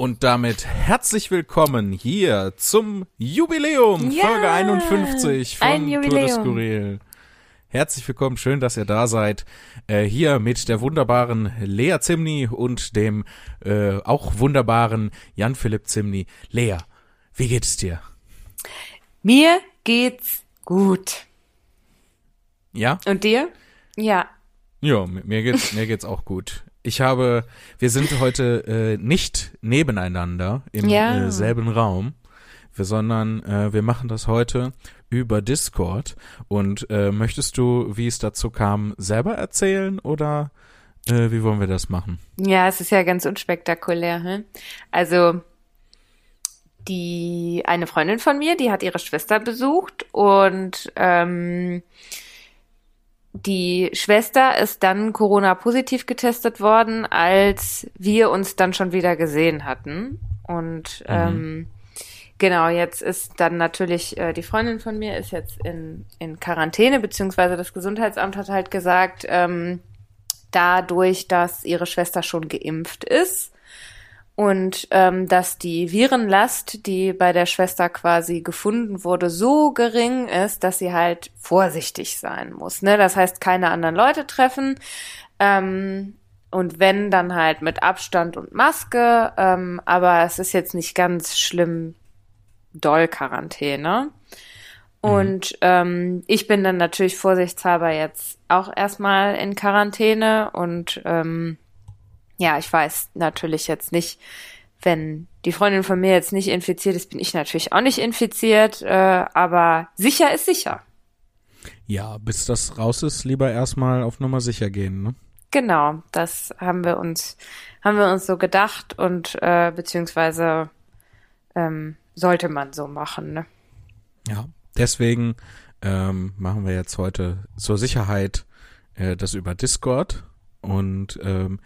Und damit herzlich willkommen hier zum Jubiläum, Ja, Folge 51 von Tour de. Skurril. Herzlich willkommen, schön, dass ihr da seid. Äh, hier mit der wunderbaren Lea Zimni und dem äh, auch wunderbaren Jan-Philipp Zimni. Lea, wie geht's dir? Mir geht's gut. Ja? Und dir? Ja. Ja, mi- mir geht's, mir geht's auch gut. Ich habe, wir sind heute äh, nicht nebeneinander im Ja. äh, selben Raum, wir, sondern äh, wir machen das heute über Discord. Und äh, möchtest du, wie es dazu kam, selber erzählen oder äh, wie wollen wir das machen? Ja, es ist ja ganz unspektakulär. Hm? Also, die eine Freundin von mir, die hat ihre Schwester besucht und ähm, die Schwester ist dann Corona-positiv getestet worden, als wir uns dann schon wieder gesehen hatten. Und ähm, genau, jetzt ist dann natürlich äh, die Freundin von mir ist jetzt in, in Quarantäne, beziehungsweise das Gesundheitsamt hat halt gesagt, ähm, dadurch, dass ihre Schwester schon geimpft ist und ähm, dass die Virenlast, die bei der Schwester quasi gefunden wurde, so gering ist, dass sie halt vorsichtig sein muss. Ne? Das heißt, keine anderen Leute treffen. Ähm, und wenn, dann halt mit Abstand und Maske. Ähm, aber es ist jetzt nicht ganz schlimm doll Quarantäne. Und ähm, ich bin dann natürlich vorsichtshalber jetzt auch erstmal in Quarantäne und ähm, ja, ich weiß natürlich jetzt nicht, wenn die Freundin von mir jetzt nicht infiziert ist, bin ich natürlich auch nicht infiziert, äh, aber sicher ist sicher. Ja, bis das raus ist, lieber erstmal auf Nummer sicher gehen, ne? Genau, das haben wir uns, haben wir uns so gedacht und äh, beziehungsweise ähm, sollte man so machen, ne? Ja, deswegen ähm, machen wir jetzt heute zur Sicherheit äh, das über Discord und ähm,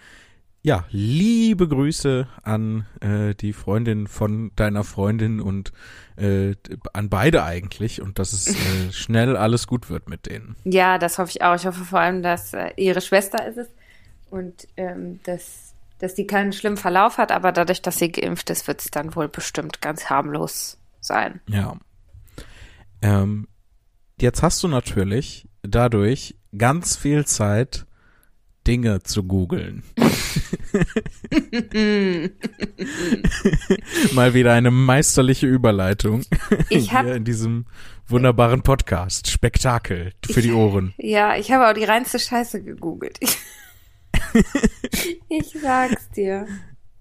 ja, liebe Grüße an äh, die Freundin von deiner Freundin und äh, an beide eigentlich und dass es äh, schnell alles gut wird mit denen. Ja, das hoffe ich auch. Ich hoffe vor allem, dass äh, ihre Schwester ist es und ähm, dass, dass die keinen schlimmen Verlauf hat, aber dadurch, dass sie geimpft ist, wird es dann wohl bestimmt ganz harmlos sein. Ja. Ähm, jetzt hast du natürlich dadurch ganz viel Zeit, Dinge zu googeln. Mal wieder eine meisterliche Überleitung Ich hab- hier in diesem wunderbaren Podcast. Spektakel für die Ohren. Ja, ich habe auch die reinste Scheiße gegoogelt. ich sag's dir.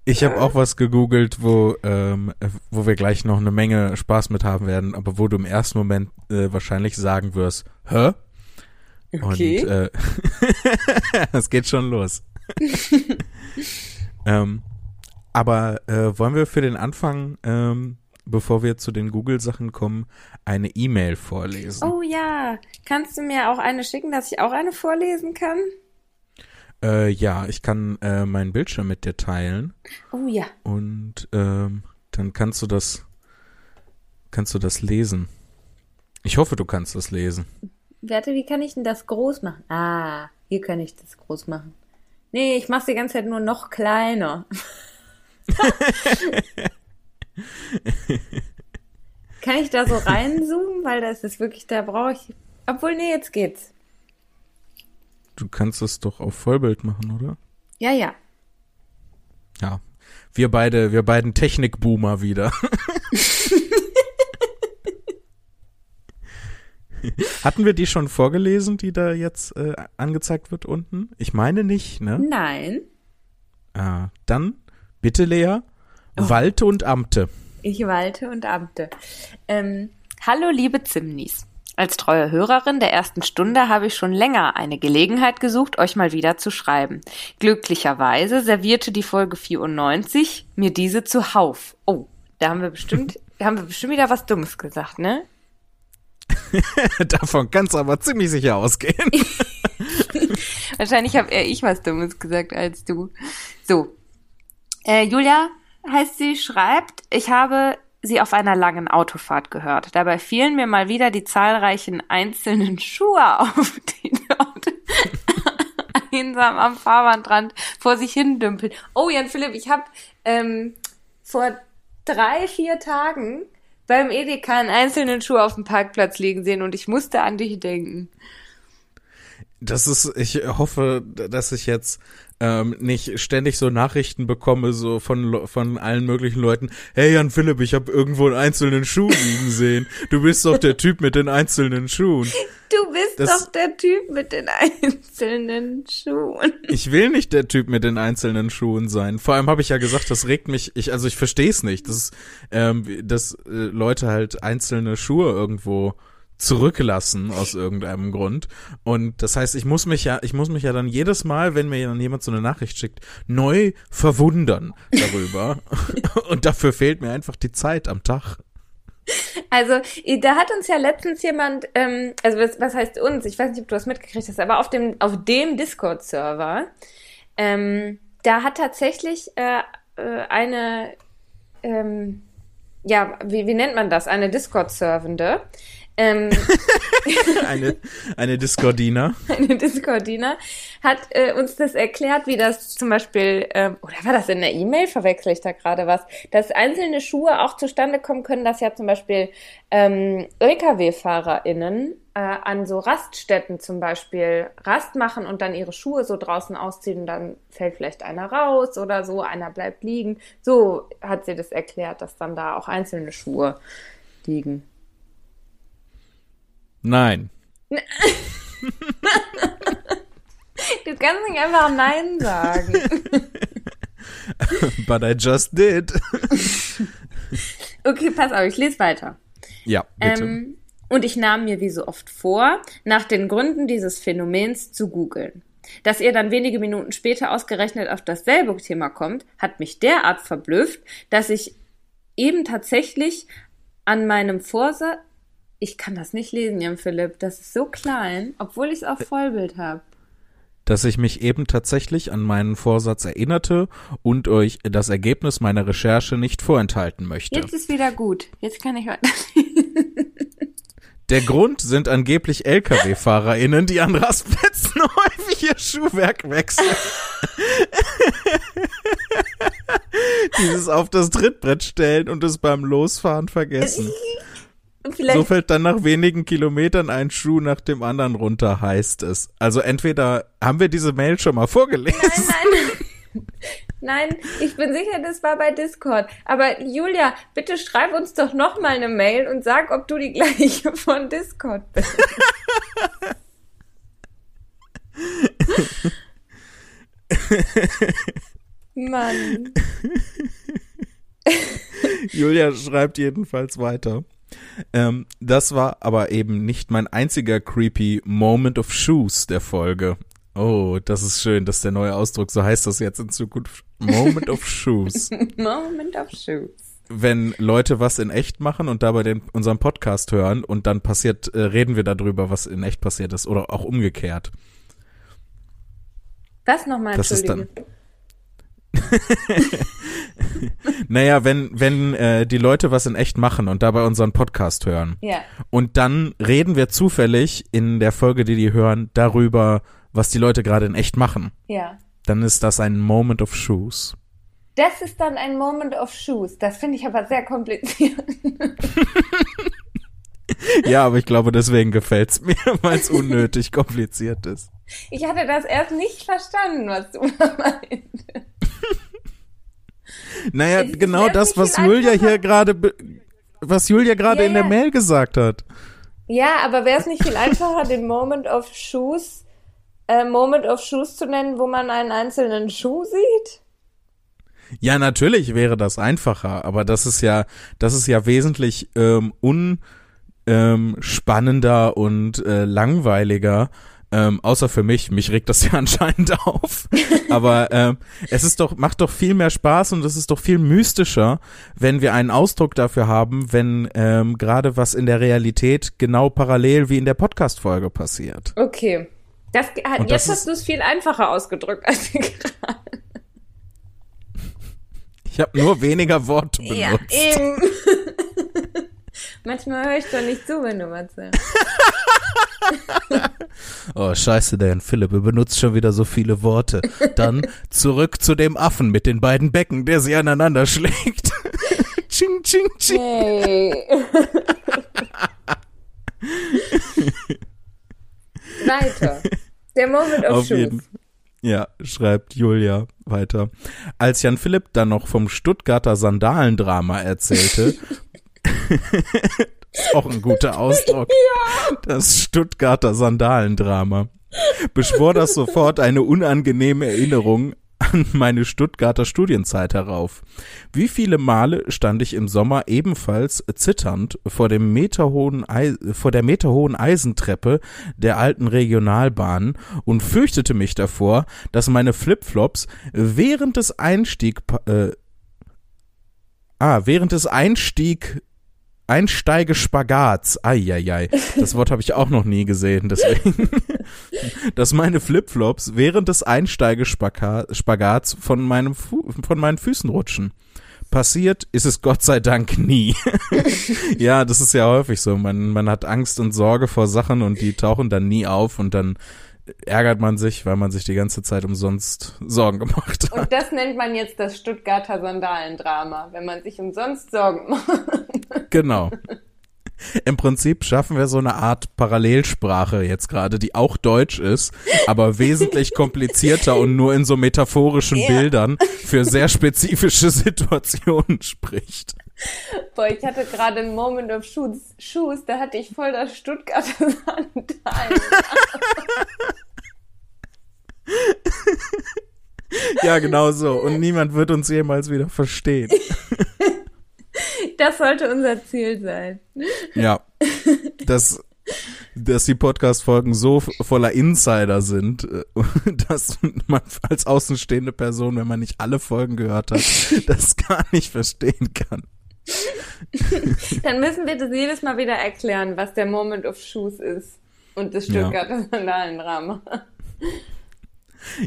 Ich habe auch was gegoogelt, wo, ähm, wo wir gleich noch eine Menge Spaß mit haben werden, aber wo du im ersten Moment äh, wahrscheinlich sagen wirst, hä? Okay. Und äh, es geht schon los. ähm, aber äh, wollen wir für den Anfang, ähm, bevor wir zu den Google-Sachen kommen, eine E-Mail vorlesen? Oh ja, kannst du mir auch eine schicken, dass ich auch eine vorlesen kann? Äh, ja, ich kann äh, meinen Bildschirm mit dir teilen Oh ja. und ähm, dann kannst du das, kannst du das lesen. Ich hoffe, du kannst das lesen. Warte, wie kann ich denn das groß machen? Ah, hier kann ich das groß machen. Nee, ich mach's die ganze Zeit nur noch kleiner. kann ich da so reinzoomen? Weil das ist wirklich, da brauche ich. Obwohl, nee, jetzt geht's. Du kannst es doch auf Vollbild machen, oder? Ja, ja. Ja. Wir beide, wir beiden Technikboomer wieder. Hatten wir die schon vorgelesen, die da jetzt äh, angezeigt wird unten? Ich meine nicht, ne? Nein. Ah, dann bitte Lea, Walte und Amte. Ich walte und amte. Ähm, hallo, liebe Zimnis. Als treue Hörerin der ersten Stunde habe ich schon länger eine Gelegenheit gesucht, euch mal wieder zu schreiben. Glücklicherweise servierte die Folge 94 mir diese zuhauf. Oh, da haben wir bestimmt, da haben wir bestimmt wieder was Dummes gesagt, ne? Davon kannst du aber ziemlich sicher ausgehen. Wahrscheinlich habe eher ich was Dummes gesagt als du. So. Äh, Julia heißt sie, schreibt, ich habe sie auf einer langen Autofahrt gehört. Dabei fielen mir mal wieder die zahlreichen einzelnen Schuhe auf, die dort einsam am Fahrbahnrand vor sich hin dümpeln. Oh, Jan Philipp, ich habe ähm, vor drei, vier Tagen beim Edeka einen einzelnen Schuh auf dem Parkplatz liegen sehen und ich musste an dich denken. Das ist, ich hoffe, dass ich jetzt ähm, nicht ständig so Nachrichten bekomme, so von, von allen möglichen Leuten, hey Jan Philipp, ich habe irgendwo einen einzelnen Schuh liegen sehen. Du bist doch der Typ mit den einzelnen Schuhen. Du bist das, doch der Typ mit den einzelnen Schuhen. Ich will nicht der Typ mit den einzelnen Schuhen sein. Vor allem habe ich ja gesagt, das regt mich, ich, also ich verstehe es nicht, dass, ähm, dass äh, Leute halt einzelne Schuhe irgendwo zurücklassen aus irgendeinem Grund. Und das heißt, ich muss mich ja, ich muss mich ja dann jedes Mal, wenn mir dann jemand so eine Nachricht schickt, neu verwundern darüber. Und dafür fehlt mir einfach die Zeit am Tag. Also, da hat uns ja letztens jemand, ähm, also was, was heißt uns? Ich weiß nicht, ob du das mitgekriegt hast, aber auf dem, auf dem Discord-Server, ähm, da hat tatsächlich äh, äh eine, ähm, ja, wie, wie nennt man das? Eine Discord-Servende ähm, eine, eine Discordina. Eine Discordina hat äh, uns das erklärt, wie das zum Beispiel, ähm, oder war das in der E-Mail? Verwechsel ich da gerade was? Dass einzelne Schuhe auch zustande kommen können, dass ja zum Beispiel ähm, LKW-FahrerInnen äh, an so Raststätten zum Beispiel Rast machen und dann ihre Schuhe so draußen ausziehen und dann fällt vielleicht einer raus oder so, einer bleibt liegen. So hat sie das erklärt, dass dann da auch einzelne Schuhe liegen. Nein. du kannst nicht einfach Nein sagen. But I just did. okay, pass auf, ich lese weiter. Ja, bitte. Ähm, und ich nahm mir wie so oft vor, nach den Gründen dieses Phänomens zu googeln. Dass ihr dann wenige Minuten später ausgerechnet auf dasselbe Thema kommt, hat mich derart verblüfft, dass ich eben tatsächlich an meinem Vorsatz, ich kann das nicht lesen, Jan Philipp. Das ist so klein, obwohl ich es auf Vollbild habe. Dass ich mich eben tatsächlich an meinen Vorsatz erinnerte und euch das Ergebnis meiner Recherche nicht vorenthalten möchte. Jetzt ist wieder gut. Jetzt kann ich weiter. Der Grund sind angeblich Lkw-FahrerInnen, die an Rastplätzen häufig ihr Schuhwerk wechseln. Dieses auf das Trittbrett stellen und es beim Losfahren vergessen. Vielleicht so fällt dann nach wenigen Kilometern ein Schuh nach dem anderen runter, heißt es. Also entweder haben wir diese Mail schon mal vorgelesen. Nein, nein. Nein, ich bin sicher, das war bei Discord. Aber Julia, bitte schreib uns doch noch mal eine Mail und sag, ob du die gleiche von Discord bist. Mann. Julia schreibt jedenfalls weiter. Ähm, das war aber eben nicht mein einziger creepy Moment of Shoes der Folge. Oh, das ist schön, dass der neue Ausdruck, so heißt das jetzt in Zukunft. Moment of Shoes. Moment of Shoes. Wenn Leute was in echt machen und dabei den, unseren Podcast hören und dann passiert, äh, reden wir darüber, was in echt passiert ist oder auch umgekehrt. Was nochmal, das ist dann, naja, wenn, wenn äh, die Leute was in echt machen und dabei unseren Podcast hören. Ja. Und dann reden wir zufällig in der Folge, die die hören, darüber, was die Leute gerade in echt machen. Ja. Dann ist das ein Moment of Shoes. Das ist dann ein Moment of Shoes. Das finde ich aber sehr kompliziert. ja, aber ich glaube, deswegen gefällt es mir, weil es unnötig kompliziert ist. Ich hatte das erst nicht verstanden, was du meintest. Naja, genau das, was Julia hier gerade, was Julia gerade ja, in der Mail gesagt hat. Ja, aber wäre es nicht viel einfacher, den Moment of Shoes, äh, Moment of Shoes zu nennen, wo man einen einzelnen Schuh sieht? Ja, natürlich wäre das einfacher, aber das ist ja, das ist ja wesentlich ähm, unspannender ähm, und äh, langweiliger, ähm, außer für mich, mich regt das ja anscheinend auf. Aber ähm, es ist doch, macht doch viel mehr Spaß und es ist doch viel mystischer, wenn wir einen Ausdruck dafür haben, wenn ähm, gerade was in der Realität genau parallel wie in der Podcast-Folge passiert. Okay. Das, jetzt das hast du es viel einfacher ausgedrückt als gerade. Ich habe nur weniger Worte benutzt. Ja, eben. Manchmal höre ich doch nicht zu, wenn du was sagst. oh, scheiße, der Philipp benutzt schon wieder so viele Worte. Dann zurück zu dem Affen mit den beiden Becken, der sie aneinander schlägt. ching, ching, ching. Hey. Weiter. Der Moment of Auf Truth. jeden Ja, schreibt Julia weiter. Als Jan Philipp dann noch vom Stuttgarter Sandalendrama erzählte, ist auch ein guter Ausdruck. Das Stuttgarter Sandalendrama. Beschwor das sofort eine unangenehme Erinnerung an meine Stuttgarter Studienzeit herauf. Wie viele Male stand ich im Sommer ebenfalls zitternd vor dem meterhohen vor der meterhohen Eisentreppe der alten Regionalbahn und fürchtete mich davor, dass meine Flipflops während des Einstieg äh, ah, während des Einstieg Einsteigespagats. Eieiei. Das Wort habe ich auch noch nie gesehen, deswegen. Dass meine Flipflops während des Einsteigespagats von meinem Fu von meinen Füßen rutschen. Passiert ist es Gott sei Dank nie. ja, das ist ja häufig so. Man, man hat Angst und Sorge vor Sachen und die tauchen dann nie auf und dann ärgert man sich, weil man sich die ganze Zeit umsonst Sorgen gemacht hat. Und das nennt man jetzt das Stuttgarter Sandalendrama, wenn man sich umsonst Sorgen macht. Genau. Im Prinzip schaffen wir so eine Art Parallelsprache jetzt gerade, die auch Deutsch ist, aber wesentlich komplizierter und nur in so metaphorischen Ja. Bildern für sehr spezifische Situationen spricht. Boah, ich hatte gerade einen Moment of Shoes, Shoes da hatte ich voll das Stuttgarter Sandalen. Ja, genau so. Und niemand wird uns jemals wieder verstehen. Das sollte unser Ziel sein. Ja. Dass, dass die Podcast-Folgen so voller Insider sind, äh, dass man als außenstehende Person, wenn man nicht alle Folgen gehört hat, das gar nicht verstehen kann. Dann müssen wir das jedes Mal wieder erklären, was der Moment of Shoes ist. Und das Ja. Stuttgarter Sandalendrama.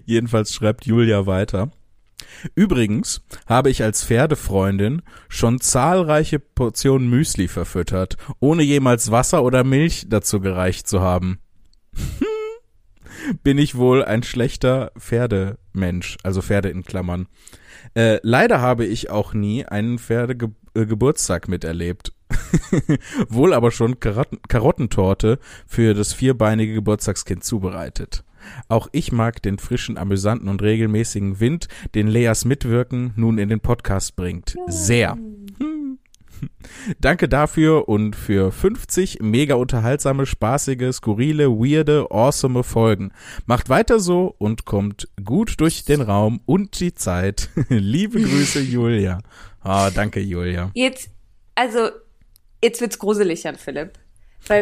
Jedenfalls schreibt Julia weiter. Übrigens habe ich als Pferdefreundin schon zahlreiche Portionen Müsli verfüttert, ohne jemals Wasser oder Milch dazu gereicht zu haben. Bin ich wohl ein schlechter Pferdemensch, also Pferde in Klammern. Äh, leider habe ich auch nie einen Pferdegeburtstag miterlebt. wohl aber schon Karotten Karottentorte für das vierbeinige Geburtstagskind zubereitet. Auch ich mag den frischen, amüsanten und regelmäßigen Wind, den Leas Mitwirken nun in den Podcast bringt. Sehr. Danke dafür und für 50 mega unterhaltsame, spaßige, skurrile, weirde, awesome Folgen. Macht weiter so und kommt gut durch den Raum und die Zeit. Liebe Grüße, Julia. Ah, danke, Julia. Jetzt, also, jetzt wird's gruselig, Jan Philipp.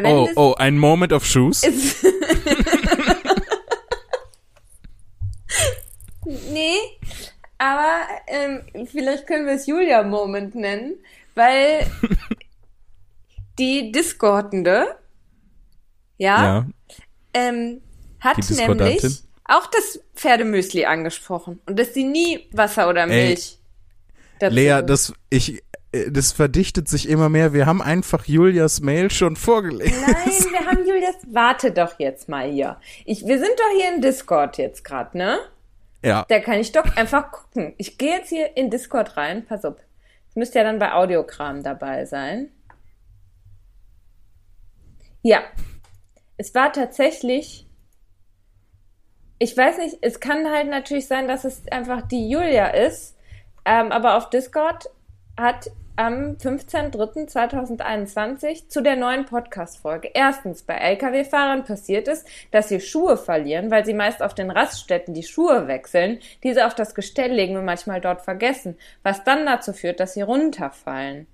Oh, oh, ein Moment of Shoes. ist. Nee, aber ähm, vielleicht können wir es Julia-Moment nennen, weil die Discordende, ja, Ja, ähm, hat nämlich auch das Pferdemüsli angesprochen und dass sie nie Wasser oder Ey, Milch dazu Lea, das, ich, äh, das verdichtet sich immer mehr. Wir haben einfach Julias Mail schon vorgelesen. Nein, wir haben Julias. Warte doch jetzt mal hier. Ich, wir sind doch hier in Discord jetzt gerade, ne? Ja, Da kann ich doch einfach gucken. Ich gehe jetzt hier in Discord rein. Pass auf. Es müsste ja dann bei Audiokram dabei sein. Ja. Es war tatsächlich. Ich weiß nicht, es kann halt natürlich sein, dass es einfach die Julia ist. Ähm, aber auf Discord hat am 15.03.2021 zu der neuen Podcast-Folge erstens bei Lkw-Fahrern passiert ist, dass sie Schuhe verlieren, weil sie meist auf den Raststätten die Schuhe wechseln, diese auf das Gestell legen und manchmal dort vergessen, was dann dazu führt, dass sie runterfallen.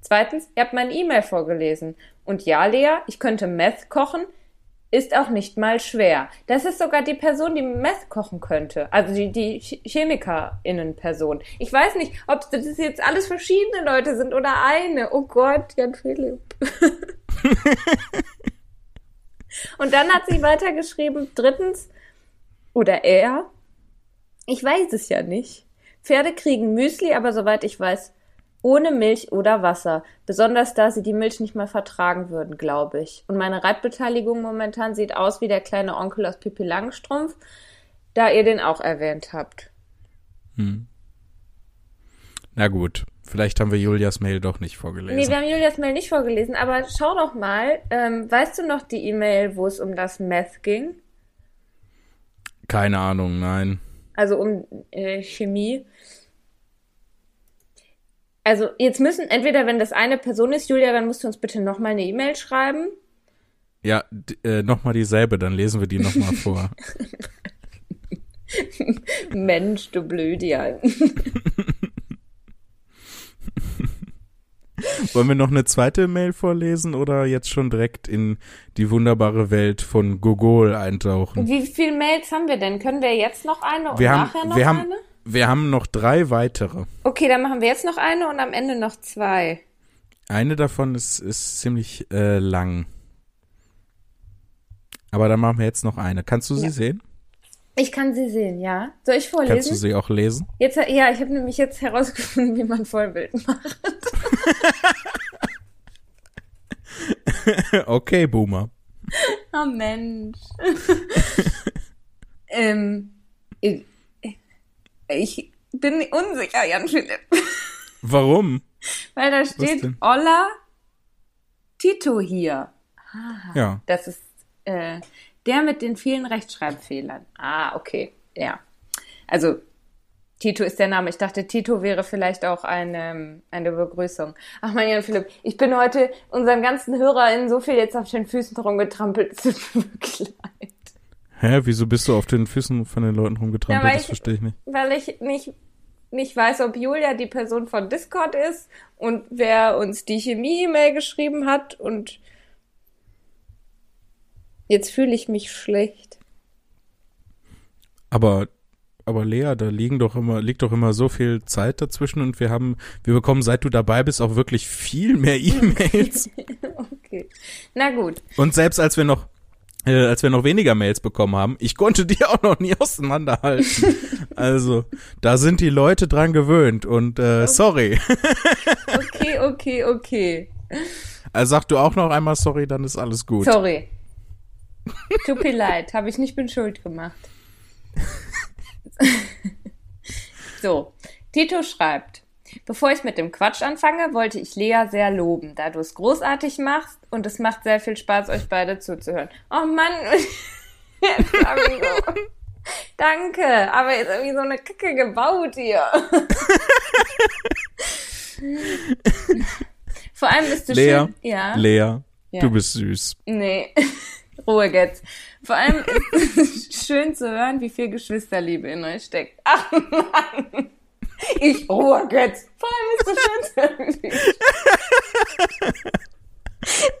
Zweitens, ihr habt meine E-Mail vorgelesen. Und ja, Lea, ich könnte Meth kochen, ist auch nicht mal schwer. Das ist sogar die Person, die Meth kochen könnte. Also die, die Ch- ChemikerInnen-Person. Ich weiß nicht, ob das jetzt alles verschiedene Leute sind oder eine. Oh Gott, Jan Philipp. Und dann hat sie weitergeschrieben, drittens, oder er, ich weiß es ja nicht. Pferde kriegen Müsli, aber soweit ich weiß, ohne Milch oder Wasser. Besonders da sie die Milch nicht mehr vertragen würden, glaube ich. Und meine Reitbeteiligung momentan sieht aus wie der kleine Onkel aus Pippi Langstrumpf, da ihr den auch erwähnt habt. na gut. Vielleicht haben wir Julias Mail doch nicht vorgelesen. Nee, wir haben Julias Mail nicht vorgelesen, aber schau doch mal, ähm, weißt du noch die E-Mail, wo es um das Meth ging? Keine Ahnung, nein. Also um äh, Chemie. Also jetzt müssen, entweder wenn das eine Person ist, Julia, dann musst du uns bitte nochmal eine E-Mail schreiben. Ja, äh, nochmal dieselbe, dann lesen wir die nochmal vor. Mensch, du Blödian. Wollen wir noch eine zweite Mail vorlesen oder jetzt schon direkt in die wunderbare Welt von Gogol eintauchen? Wie viele Mails haben wir denn? Können wir jetzt noch eine und Wir nachher haben, noch wir, eine? Wir haben noch drei weitere. Okay, dann machen wir jetzt noch eine und am Ende noch zwei. Eine davon ist, ist ziemlich äh, lang. Aber dann machen wir jetzt noch eine. Kannst du sie Ja. sehen? Ich kann sie sehen, ja. Soll ich vorlesen? Kannst du sie auch lesen? Jetzt, ja, ich habe nämlich jetzt herausgefunden, wie man Vollbild macht. okay, Boomer. Oh Mensch. ähm, ich, bin unsicher, Jan Philipp. Warum? Weil da steht? Olla Tito hier. Ja. Das ist äh, der mit den vielen Rechtschreibfehlern. Ah, okay. Ja. Also Tito ist der Name. Ich dachte, Tito wäre vielleicht auch eine, eine Begrüßung. Ach mein Jan Philipp, ich bin heute unseren ganzen HörerInnen so viel jetzt auf den Füßen rumgetrampelt. Es tut mir wirklich leid. Hä, wieso bist du auf den Füßen von den Leuten Ja, rumgetrampelt? weil das verstehe ich nicht. Weil ich nicht, nicht weiß, ob Julia die Person von Discord ist und wer uns die Chemie-E-Mail geschrieben hat und jetzt fühle ich mich schlecht. Aber, aber Lea, da liegen doch immer, liegt doch immer so viel Zeit dazwischen und wir haben, wir bekommen, seit du dabei bist, auch wirklich viel mehr E-Mails. Okay. Na gut. und selbst als wir noch, äh, als wir noch weniger Mails bekommen haben, ich konnte die auch noch nie auseinanderhalten. also, da sind die Leute dran gewöhnt und äh, sorry. Okay, okay, okay. Also sag du auch noch einmal sorry, dann ist alles gut. Sorry. Tut mir leid, habe ich nicht bin schuld gemacht. so, Tito schreibt, bevor ich mit dem Quatsch anfange, wollte ich Lea sehr loben, da du es großartig machst und es macht sehr viel Spaß, euch beide zuzuhören. Oh Mann. Danke, aber jetzt irgendwie so eine Kacke gebaut hier. Vor allem bist du Lea, schön. Ja. Lea, Ja. du bist süß. Nee, Ruhe jetzt. Vor allem ist es schön zu hören, wie viel Geschwisterliebe in euch steckt. Ach Mann. Ich Ruhe jetzt. Vor allem ist es schön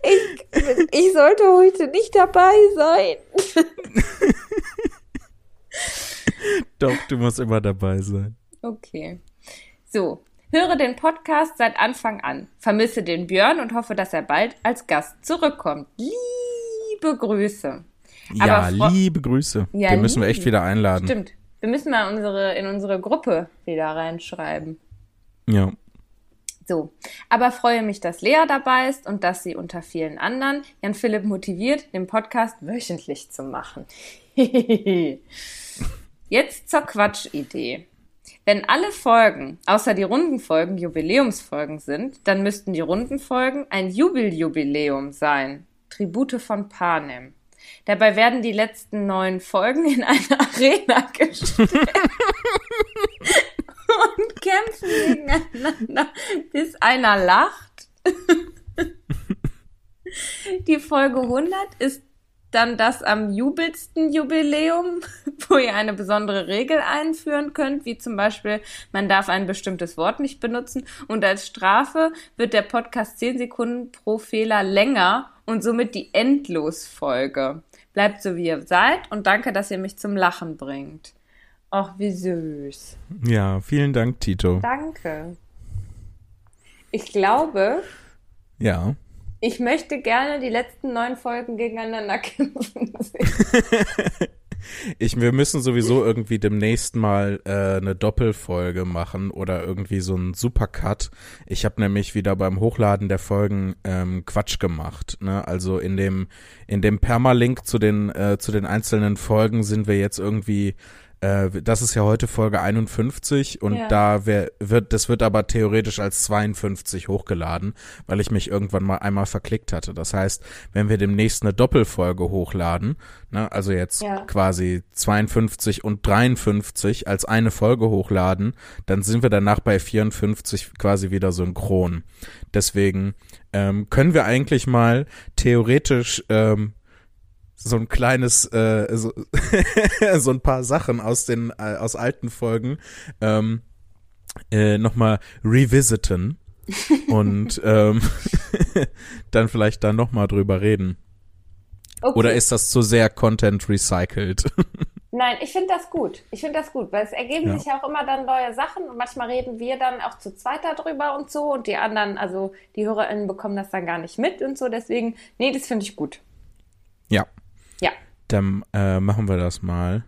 Ich, ich sollte heute nicht dabei sein. Doch, du musst immer dabei sein. Okay. So. Höre den Podcast seit Anfang an. Vermisse den Björn und hoffe, dass er bald als Gast zurückkommt. Liebe Grüße. Ja, liebe Grüße. Ja, Den müssen wir echt wieder einladen. Stimmt. Wir müssen mal unsere, in unsere Gruppe wieder reinschreiben. Ja. So. Aber freue mich, dass Lea dabei ist und dass sie unter vielen anderen Jan Philipp motiviert, den Podcast wöchentlich zu machen. Jetzt zur Quatschidee. Wenn alle Folgen, außer die Rundenfolgen, Jubiläumsfolgen sind, dann müssten die Rundenfolgen ein Jubeljubiläum sein. Tribute von Panem. Dabei werden die letzten neun Folgen in eine Arena gestellt und kämpfen gegeneinander, bis einer lacht. Die Folge 100 ist dann das am jubelsten Jubiläum, wo ihr eine besondere Regel einführen könnt, wie zum Beispiel, man darf ein bestimmtes Wort nicht benutzen und als Strafe wird der Podcast 10 Sekunden pro Fehler länger und somit die Endlosfolge. Bleibt so, wie ihr seid und danke, dass ihr mich zum Lachen bringt. Ach, wie süß. Ja, vielen Dank, Tito. Danke. Ich glaube, Ja. ich möchte gerne die letzten neun Folgen gegeneinander kämpfen. Ich, wir müssen sowieso irgendwie demnächst mal äh, eine Doppelfolge machen oder irgendwie so einen Supercut. Ich habe nämlich wieder beim Hochladen der Folgen ähm, Quatsch gemacht. Ne? Also in dem in dem Permalink zu den äh, zu den einzelnen Folgen sind wir jetzt irgendwie äh, das ist ja heute Folge 51 und Ja. da wär, wird, das wird aber theoretisch als 52 hochgeladen, weil ich mich irgendwann mal einmal verklickt hatte. Das heißt, wenn wir demnächst eine Doppelfolge hochladen, ne, also jetzt Ja. quasi 52 und 53 als eine Folge hochladen, dann sind wir danach bei 54 quasi wieder synchron. Deswegen ähm, können wir eigentlich mal theoretisch ähm, so ein kleines, äh, so, so ein paar Sachen aus den äh, aus alten Folgen ähm, äh, nochmal revisiten und ähm, dann vielleicht da nochmal drüber reden. Okay. Oder ist das zu sehr Content recycelt? Nein, ich finde das gut. Ich finde das gut, weil es ergeben Ja. sich ja auch immer dann neue Sachen und manchmal reden wir dann auch zu zweit darüber und so und die anderen, also die HörerInnen bekommen das dann gar nicht mit und so. Deswegen, nee, das finde ich gut. Dann äh, machen wir das mal.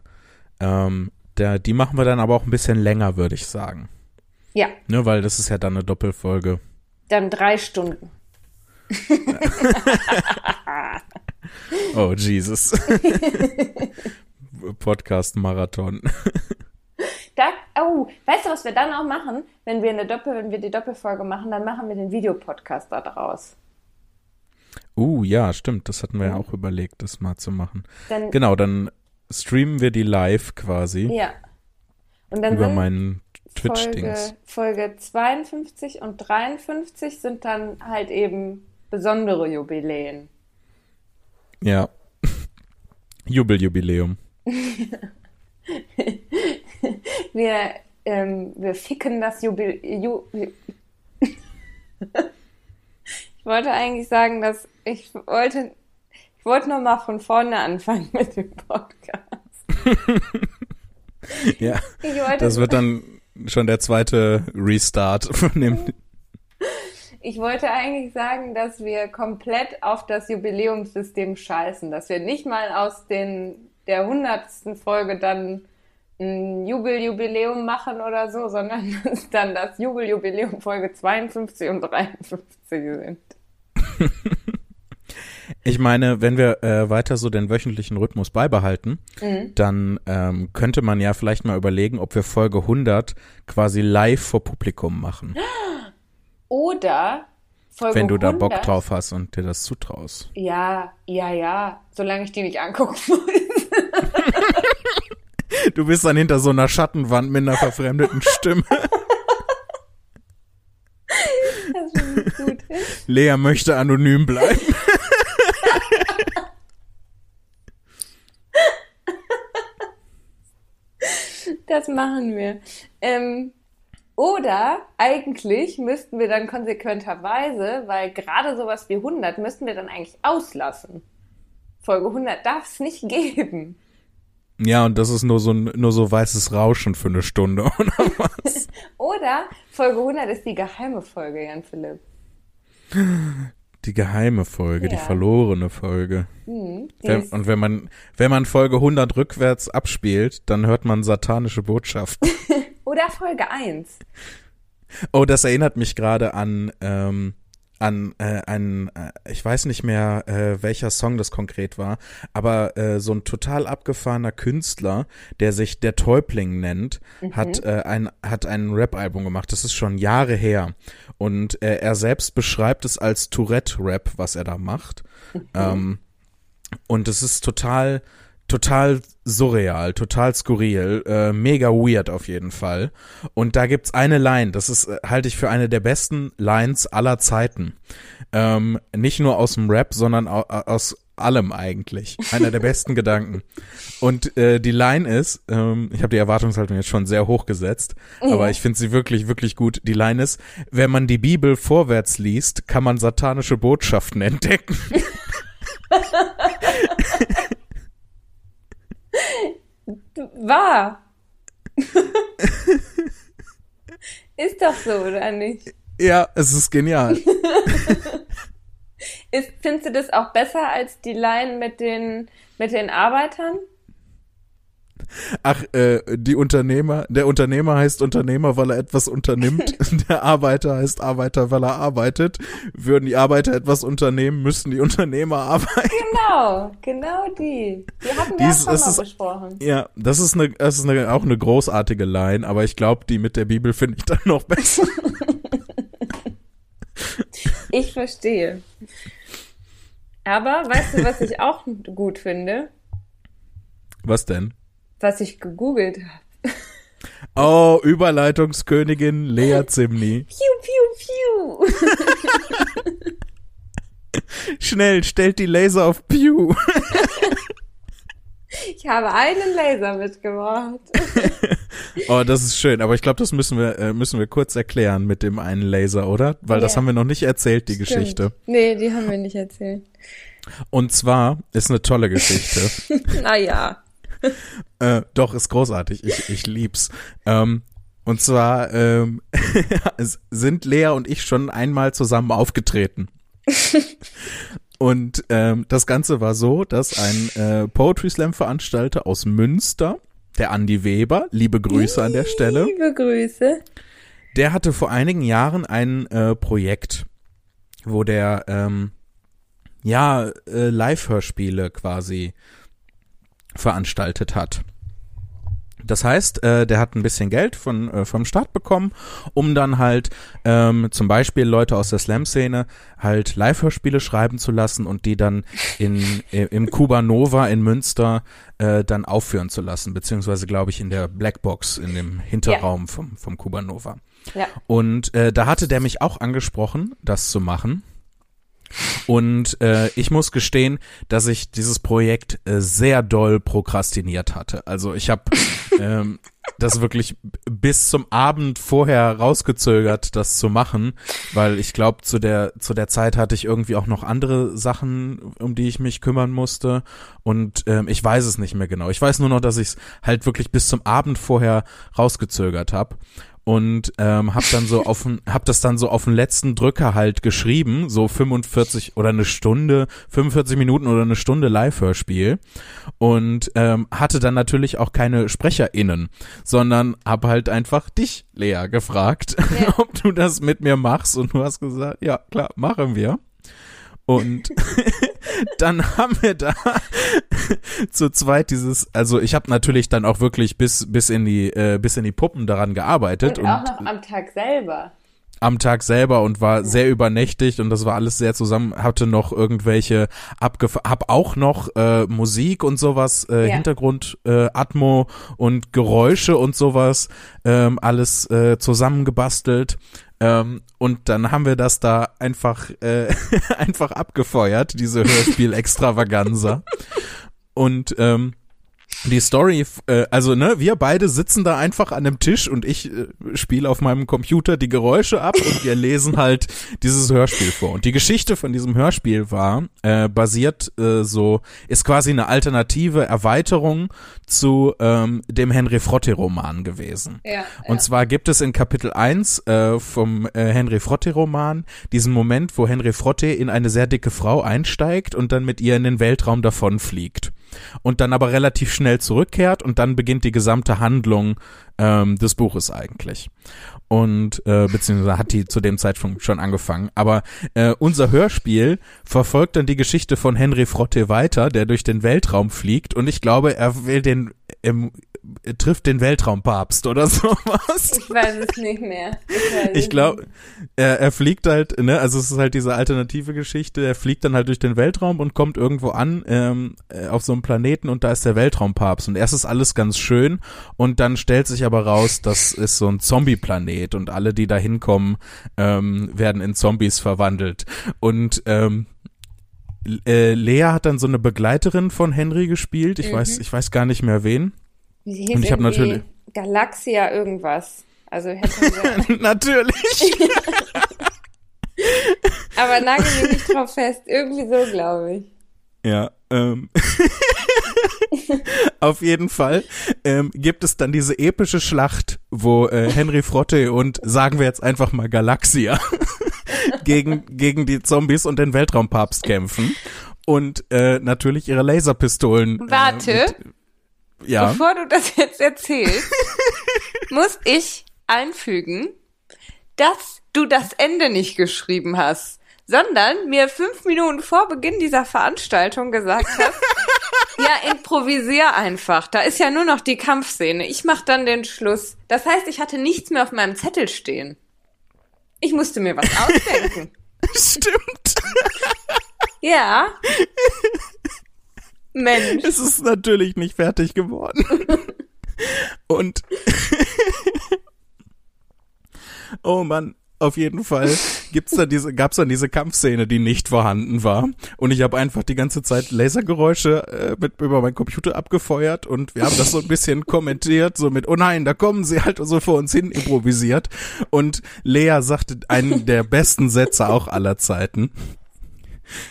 Ähm, der, die machen wir dann aber auch ein bisschen länger, würde ich sagen. Ja, Ne, weil das ist ja dann eine Doppelfolge. dann drei Stunden. Oh, Jesus. Podcast-Marathon. Da, oh, weißt du, was wir dann auch machen? Wenn wir eine Doppel, wenn wir die Doppelfolge machen, dann machen wir den Videopodcast da draus. Uh, ja, stimmt. Das hatten wir ja auch überlegt, das mal zu machen. Dann, Genau, dann streamen wir die live quasi Ja. Und dann über meinen Folge, Twitch-Dings. Folge 52 und 53 sind dann halt eben besondere Jubiläen. Ja. Jubeljubiläum. Wir, ähm, wir ficken das Jubil... Ju ich wollte eigentlich sagen, dass ich wollte... Ich wollte noch mal von vorne anfangen mit dem Podcast. Ja, das wird dann schon der zweite Restart von dem. ich wollte eigentlich sagen, dass wir komplett auf das Jubiläumssystem scheißen, dass wir nicht mal aus den der hundertsten Folge dann ein Jubeljubiläum machen oder so, sondern dass dann das Jubeljubiläum Folge 52 und 53 sind. Ich meine, wenn wir äh, weiter so den wöchentlichen Rhythmus beibehalten, Mhm. dann ähm, könnte man ja vielleicht mal überlegen, ob wir Folge 100 quasi live vor Publikum machen, Oder Folge wenn du da 100, Bock drauf hast und dir das zutraust. Ja, ja, ja, solange ich die nicht angucken muss. Du bist dann hinter so einer Schattenwand mit einer verfremdeten Stimme. Das gut. Lea möchte anonym bleiben. Das machen wir. Ähm, oder eigentlich müssten wir dann konsequenterweise, weil gerade sowas wie 100 müssten wir dann eigentlich auslassen. Folge 100 darf es nicht geben. Ja, und das ist nur so nur so weißes Rauschen für eine Stunde oder was? Oder Folge 100 ist die geheime Folge, Jan Philipp. Die geheime Folge, die Ja. verlorene Folge. Hm, die Wenn, und wenn man, wenn man Folge 100 rückwärts abspielt, dann hört man satanische Botschaften. oder Folge 1. Oh, das erinnert mich gerade an, ähm, an äh, einen, äh, ich weiß nicht mehr, äh, welcher Song das konkret war, aber äh, so ein total abgefahrener Künstler, der sich der Täubling nennt, hat äh, ein hat ein Rap-Album gemacht. Das ist schon Jahre her und äh, er selbst beschreibt es als Tourette-Rap, was er da macht. Ähm, und es ist total, total surreal, total skurril, äh, mega weird auf jeden Fall. Und da gibt's eine Line, das ist, äh, halte ich für eine der besten Lines aller Zeiten. Ähm, nicht nur aus dem Rap, sondern au aus allem eigentlich. Einer der besten Gedanken. Und äh, die Line ist, ähm, ich habe die Erwartungshaltung jetzt schon sehr hoch gesetzt, aber ich finde sie wirklich, wirklich gut. Die Line ist, wenn man die Bibel vorwärts liest, kann man satanische Botschaften entdecken. Wahr. ist doch so, oder nicht? Ja, es ist genial. Ist, findest du das auch besser als die Line mit den, mit den Arbeitern? Ach, äh, die Unternehmer, der Unternehmer heißt Unternehmer, weil er etwas unternimmt. der Arbeiter heißt Arbeiter, weil er arbeitet. Würden die Arbeiter etwas unternehmen, müssten die Unternehmer arbeiten. Genau, genau die. Die hatten wir Dies- es schon mal besprochen. Ja, das ist eine, das ist eine, auch eine großartige Line, aber ich glaube, die mit der Bibel finde ich dann noch besser. Ich verstehe. Aber weißt du, was ich auch gut finde? Was denn? Was ich gegoogelt habe. Oh, Überleitungskönigin Lea Zimni. Piu, piu, piu. Schnell, stellt die Laser auf Pew. Ich habe einen Laser mitgebracht. Oh, das ist schön, aber ich glaube, das müssen wir, äh, müssen wir kurz erklären mit dem einen Laser, oder? Weil das Ja. haben wir noch nicht erzählt, die Stimmt. Geschichte. Nee, die haben wir nicht erzählt. Und zwar ist eine tolle Geschichte. Naja. Äh, doch, ist großartig. Ich, ich lieb's. Ähm, und zwar ähm, sind Lea und ich schon einmal zusammen aufgetreten. und ähm, das Ganze war so, dass ein äh, Poetry Slam Veranstalter aus Münster, der Andi Weber, liebe Grüße an der Stelle, Liebe Grüße. der hatte vor einigen Jahren ein äh, Projekt, wo der ähm, ja äh, Live-Hörspiele quasi veranstaltet hat. Das heißt, äh, der hat ein bisschen Geld von, äh, vom Staat bekommen, um dann halt ähm, zum Beispiel Leute aus der Slam-Szene halt Live-Hörspiele schreiben zu lassen und die dann in, äh, im Cuba Nova in Münster äh, dann aufführen zu lassen, beziehungsweise glaube ich in der Blackbox in dem Hinterraum vom, vom Cuba Nova. Ja. Und äh, da hatte der mich auch angesprochen, das zu machen. Und äh, ich muss gestehen, dass ich dieses Projekt äh, sehr doll prokrastiniert hatte. Also ich habe ähm, das wirklich bis zum Abend vorher rausgezögert, das zu machen, weil ich glaube, zu der zu der Zeit hatte ich irgendwie auch noch andere Sachen, um die ich mich kümmern musste. Und ähm, ich weiß es nicht mehr genau. Ich weiß nur noch, dass ich es halt wirklich bis zum Abend vorher rausgezögert habe und ähm, hab dann so auf hab das dann so auf den letzten Drücker halt geschrieben, so 45 oder eine Stunde, 45 Minuten oder eine Stunde Live-Hörspiel und ähm, hatte dann natürlich auch keine SprecherInnen, sondern hab halt einfach dich, Lea, gefragt, Ja. ob du das mit mir machst und du hast gesagt, ja klar, machen wir. Und dann haben wir da zu zweit dieses, also ich habe natürlich dann auch wirklich bis bis in die äh, bis in die Puppen daran gearbeitet Und auch noch am Tag selber. am Tag selber und war sehr übernächtigt und das war alles sehr zusammen, hatte noch irgendwelche abgef hab auch noch äh, Musik und sowas, äh, Ja. Hintergrund, äh, Atmo und Geräusche und sowas, ähm, alles äh, zusammengebastelt. Ähm, und dann haben wir das da einfach, äh, einfach abgefeuert, diese Hörspiel-Extravaganza. und ähm, die Story, äh, also ne, wir beide sitzen da einfach an einem Tisch und ich äh, spiele auf meinem Computer die Geräusche ab und wir lesen halt dieses Hörspiel vor. Und die Geschichte von diesem Hörspiel war, äh, basiert äh, so, ist quasi eine alternative Erweiterung zu ähm, dem Henry Frotte-Roman gewesen. Ja. Und zwar gibt es in Kapitel 1 äh, vom äh, Henry Frotte-Roman diesen Moment, wo Henry Frotte in eine sehr dicke Frau einsteigt und dann mit ihr in den Weltraum davonfliegt. Und dann aber relativ schnell zurückkehrt und dann beginnt die gesamte Handlung ähm, des Buches eigentlich. Und äh, beziehungsweise hat die zu dem Zeitpunkt schon angefangen. Aber äh, unser Hörspiel verfolgt dann die Geschichte von Henry Frotte weiter, der durch den Weltraum fliegt und ich glaube, er will den er trifft den Weltraumpapst oder sowas. Ich weiß es nicht mehr. Ich, Ich glaube, er, er fliegt halt, ne, also es ist halt diese alternative Geschichte, er fliegt dann halt durch den Weltraum und kommt irgendwo an ähm, äh, auf so einem Planeten und da ist der Weltraumpapst und erst ist alles ganz schön und dann stellt sich aber raus, das ist so ein Zombie-Planet und alle, die da hinkommen, ähm, werden in Zombies verwandelt und ähm, äh, Lea hat dann so eine Begleiterin von Henry gespielt, ich Mhm. weiß, ich weiß gar nicht mehr wen. Sie hieß und ich hab irgendwie natürlich- Galaxia irgendwas. Also hätte wir, Natürlich. aber nagel mich nicht drauf fest. Irgendwie so, glaube ich. Ja, ähm. Auf jeden Fall ähm, gibt es dann diese epische Schlacht, wo äh, Henry Frotte und sagen wir jetzt einfach mal Galaxia gegen, gegen die Zombies und den Weltraumpapst kämpfen und äh, natürlich ihre Laserpistolen. Warte. Äh, mit, Ja. bevor du das jetzt erzählst, muss ich einfügen, dass du das Ende nicht geschrieben hast, sondern mir fünf Minuten vor Beginn dieser Veranstaltung gesagt hast, ja, improvisier einfach. Da ist ja nur noch die Kampfszene. Ich mach dann den Schluss. Das heißt, ich hatte nichts mehr auf meinem Zettel stehen. Ich musste mir was ausdenken. Stimmt. Ja. Mensch. Es ist natürlich nicht fertig geworden. Und oh Mann, auf jeden Fall gibt's da diese, gab's dann diese Kampfszene, die nicht vorhanden war. Und ich habe einfach die ganze Zeit Lasergeräusche äh, mit über meinen Computer abgefeuert und wir haben das so ein bisschen kommentiert, so mit, oh nein, da kommen sie halt so vor uns hin improvisiert. Und Lea sagte einen der besten Sätze auch aller Zeiten.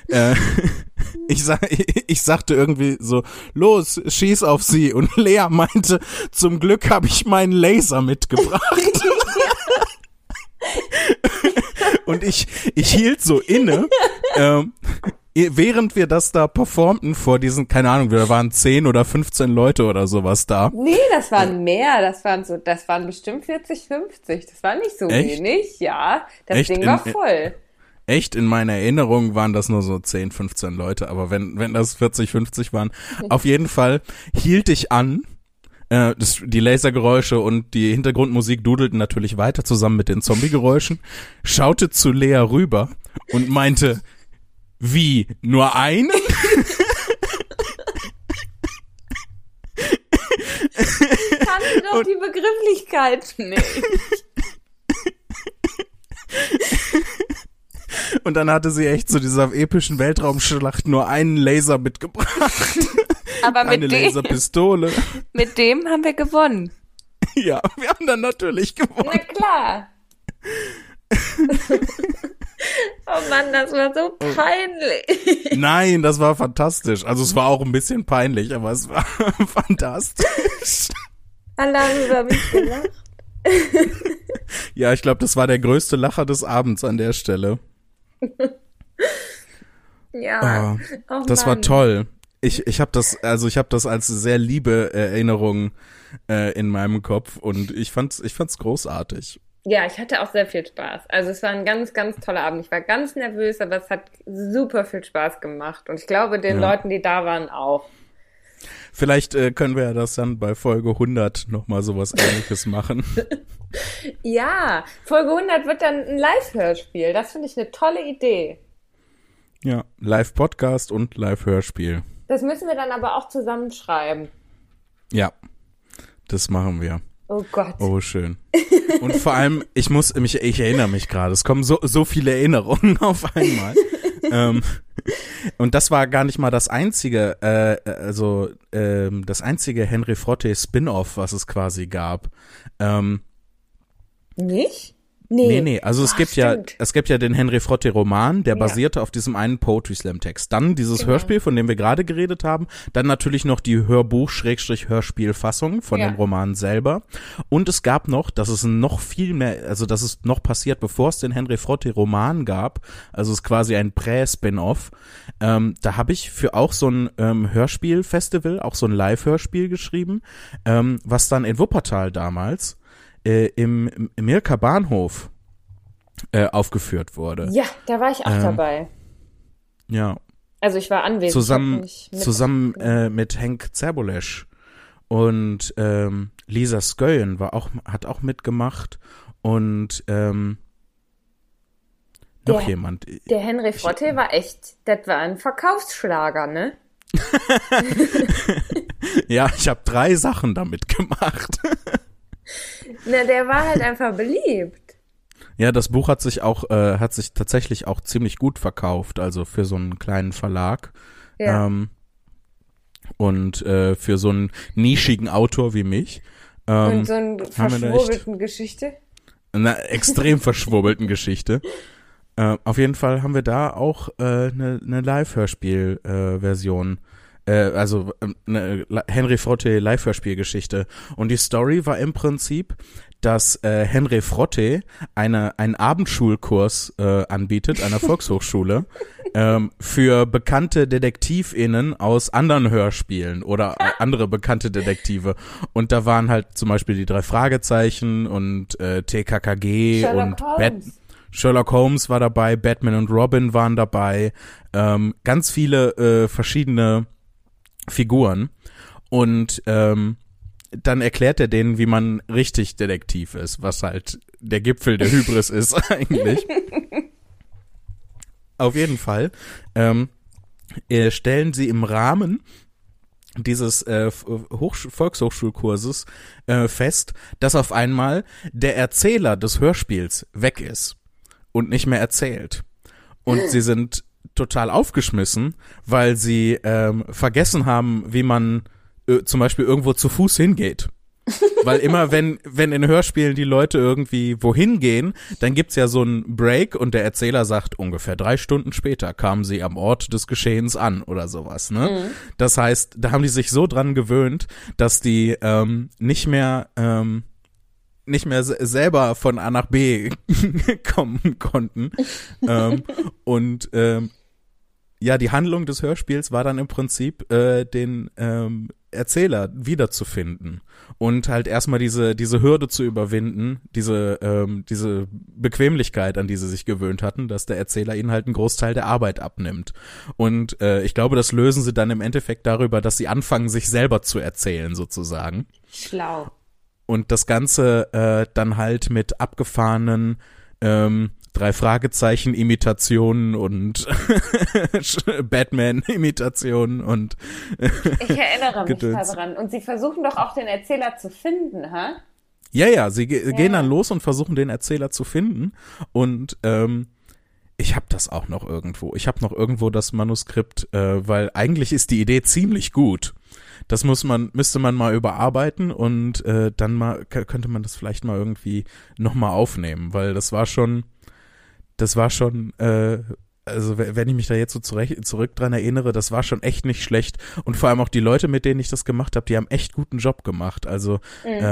Äh, ich, sag, ich sagte irgendwie so, los, schieß auf sie. Und Lea meinte, zum Glück habe ich meinen Laser mitgebracht. Und ich, ich hielt so inne, ähm, während wir das da performten vor diesen, keine Ahnung, da waren 10 oder 15 Leute oder sowas da. Nee, das waren mehr. Das waren so, das waren bestimmt 40, 50. Das war nicht so Echt? wenig. Ja, das Echt? Ding war In- voll. Echt, in meiner Erinnerung waren das nur so 10, 15 Leute, aber wenn, wenn das 40, 50 waren, auf jeden Fall hielt ich an. Äh, das, die Lasergeräusche und die Hintergrundmusik dudelten natürlich weiter zusammen mit den Zombie-Geräuschen, schaute zu Lea rüber und meinte, wie, nur einen? Kannte doch die Begrifflichkeit nicht. Und dann hatte sie echt zu dieser epischen Weltraumschlacht nur einen Laser mitgebracht. Aber Eine mit dem, Laserpistole. mit dem haben wir gewonnen. Ja, wir haben dann natürlich gewonnen. Na klar. oh Mann, das war so peinlich. Nein, das war fantastisch. Also es war auch ein bisschen peinlich, aber es war fantastisch. Alle haben über mich gelacht. Ja, ich glaube, das war der größte Lacher des Abends an der Stelle. Ja. Ah, oh das war Mann. toll. Ich, ich habe das, also ich habe das als sehr liebe Erinnerung äh, in meinem Kopf und ich fand's, ich fand's großartig. Ja, ich hatte auch sehr viel Spaß. Also es war ein ganz, ganz toller Abend. Ich war ganz nervös, aber es hat super viel Spaß gemacht. Und ich glaube, den Ja. Leuten, die da waren, auch. Vielleicht äh, können wir ja das dann bei Folge 100 nochmal sowas ähnliches machen. Ja, Folge 100 wird dann ein Live-Hörspiel. Das finde ich eine tolle Idee. Ja, Live-Podcast und Live-Hörspiel. Das müssen wir dann aber auch zusammenschreiben. Ja, das machen wir. Oh Gott. Oh, schön. Und vor allem, ich muss mich, ich erinnere mich gerade, es kommen so, so viele Erinnerungen auf einmal. Ähm, und das war gar nicht mal das einzige, äh, also ähm, das einzige Henry Frotte Spin-off, was es quasi gab. Ähm, Nicht? Nee, nee, also es Ach, gibt ja, stimmt. es gibt ja den Henry Frotte Roman, der Ja. basierte auf diesem einen Poetry Slam Text. Dann dieses Genau. Hörspiel, von dem wir gerade geredet haben. Dann natürlich noch die Hörbuch-Hörspielfassung von Ja. dem Roman selber. Und es gab noch, das ist noch viel mehr, also das ist noch passiert, bevor es den Henry Frotte Roman gab. Also es ist quasi ein Prä-Spin-Off. Ähm, da habe ich für auch so ein ähm, Hörspiel-Festival, auch so ein Live-Hörspiel geschrieben, ähm, was dann in Wuppertal damals äh, im, Mirka Bahnhof äh, aufgeführt wurde. Ja, da war ich auch Ähm, dabei. Ja, Also ich war anwesend. zusammen mit- zusammen äh, mit Henk Zerbolesch und ähm, Lisa Skøyen war auch hat auch mitgemacht und ähm, noch Der- jemand. Der Henry Frotte war echt, das war ein Verkaufsschlager, ne? Ja, ich habe drei Sachen damit gemacht. Na, der war halt einfach beliebt. Ja, das Buch hat sich auch äh, hat sich tatsächlich auch ziemlich gut verkauft, also für so einen kleinen Verlag. Ja. Ähm, und äh, für so einen nischigen Autor wie mich. Ähm, Und so eine da echt- verschwurbelten Geschichte. einer extrem verschwurbelten Geschichte. Äh, auf jeden Fall haben wir da auch äh, eine ne Live-Hörspiel-Version. Äh, also ähm, eine La- Henry Frotte Live-Hörspielgeschichte. Und die Story war im Prinzip, dass äh, Henry Frotte eine, einen Abendschulkurs äh, anbietet, einer Volkshochschule, ähm, für bekannte DetektivInnen aus anderen Hörspielen oder äh, andere bekannte Detektive. Und da waren halt zum Beispiel die drei Fragezeichen und äh, TKKG Sherlock und Holmes. Bat Sherlock Holmes war dabei, Batman und Robin waren dabei, ähm, ganz viele äh, verschiedene Figuren. Und ähm, dann erklärt er denen, wie man richtig Detektiv ist, was halt der Gipfel der Hybris ist eigentlich. Auf jeden Fall ähm, äh, stellen sie im Rahmen dieses äh, Hochsch Volkshochschulkurses äh, fest, dass auf einmal der Erzähler des Hörspiels weg ist und nicht mehr erzählt. Und sie sind total aufgeschmissen, weil sie ähm, vergessen haben, wie man äh, zum Beispiel irgendwo zu Fuß hingeht. Weil immer, wenn, wenn in Hörspielen die Leute irgendwie wohin gehen, dann gibt's ja so einen Break und der Erzähler sagt, ungefähr drei Stunden später kamen sie am Ort des Geschehens an oder sowas, ne? Das heißt, da haben die sich so dran gewöhnt, dass die ähm, nicht mehr ähm, nicht mehr se- selber von A nach B kommen konnten. ähm, und ähm, ja, die Handlung des Hörspiels war dann im Prinzip, äh, den ähm, Erzähler wiederzufinden und halt erstmal diese diese Hürde zu überwinden, diese ähm, diese Bequemlichkeit, an die sie sich gewöhnt hatten, dass der Erzähler ihnen halt einen Großteil der Arbeit abnimmt. Und äh, ich glaube, das lösen sie dann im Endeffekt darüber, dass sie anfangen, sich selber zu erzählen sozusagen Schlau. und das Ganze äh, dann halt mit abgefahrenen ähm, drei Fragezeichen Imitationen und Batman Imitationen und Ich erinnere mich daran. Und sie versuchen doch auch den Erzähler zu finden, hä? ja ja sie ge gehen Ja. dann los und versuchen den Erzähler zu finden und ähm, ich habe das auch noch irgendwo. Ich habe noch irgendwo das Manuskript, äh, weil eigentlich ist die Idee ziemlich gut. Das muss man, müsste man mal überarbeiten und äh, dann mal könnte man das vielleicht mal irgendwie noch mal aufnehmen, weil das war schon, das war schon, äh, also we- wenn ich mich da jetzt so zurecht, zurück dran erinnere, das war schon echt nicht schlecht und vor allem auch die Leute, mit denen ich das gemacht habe, die haben echt guten Job gemacht. Also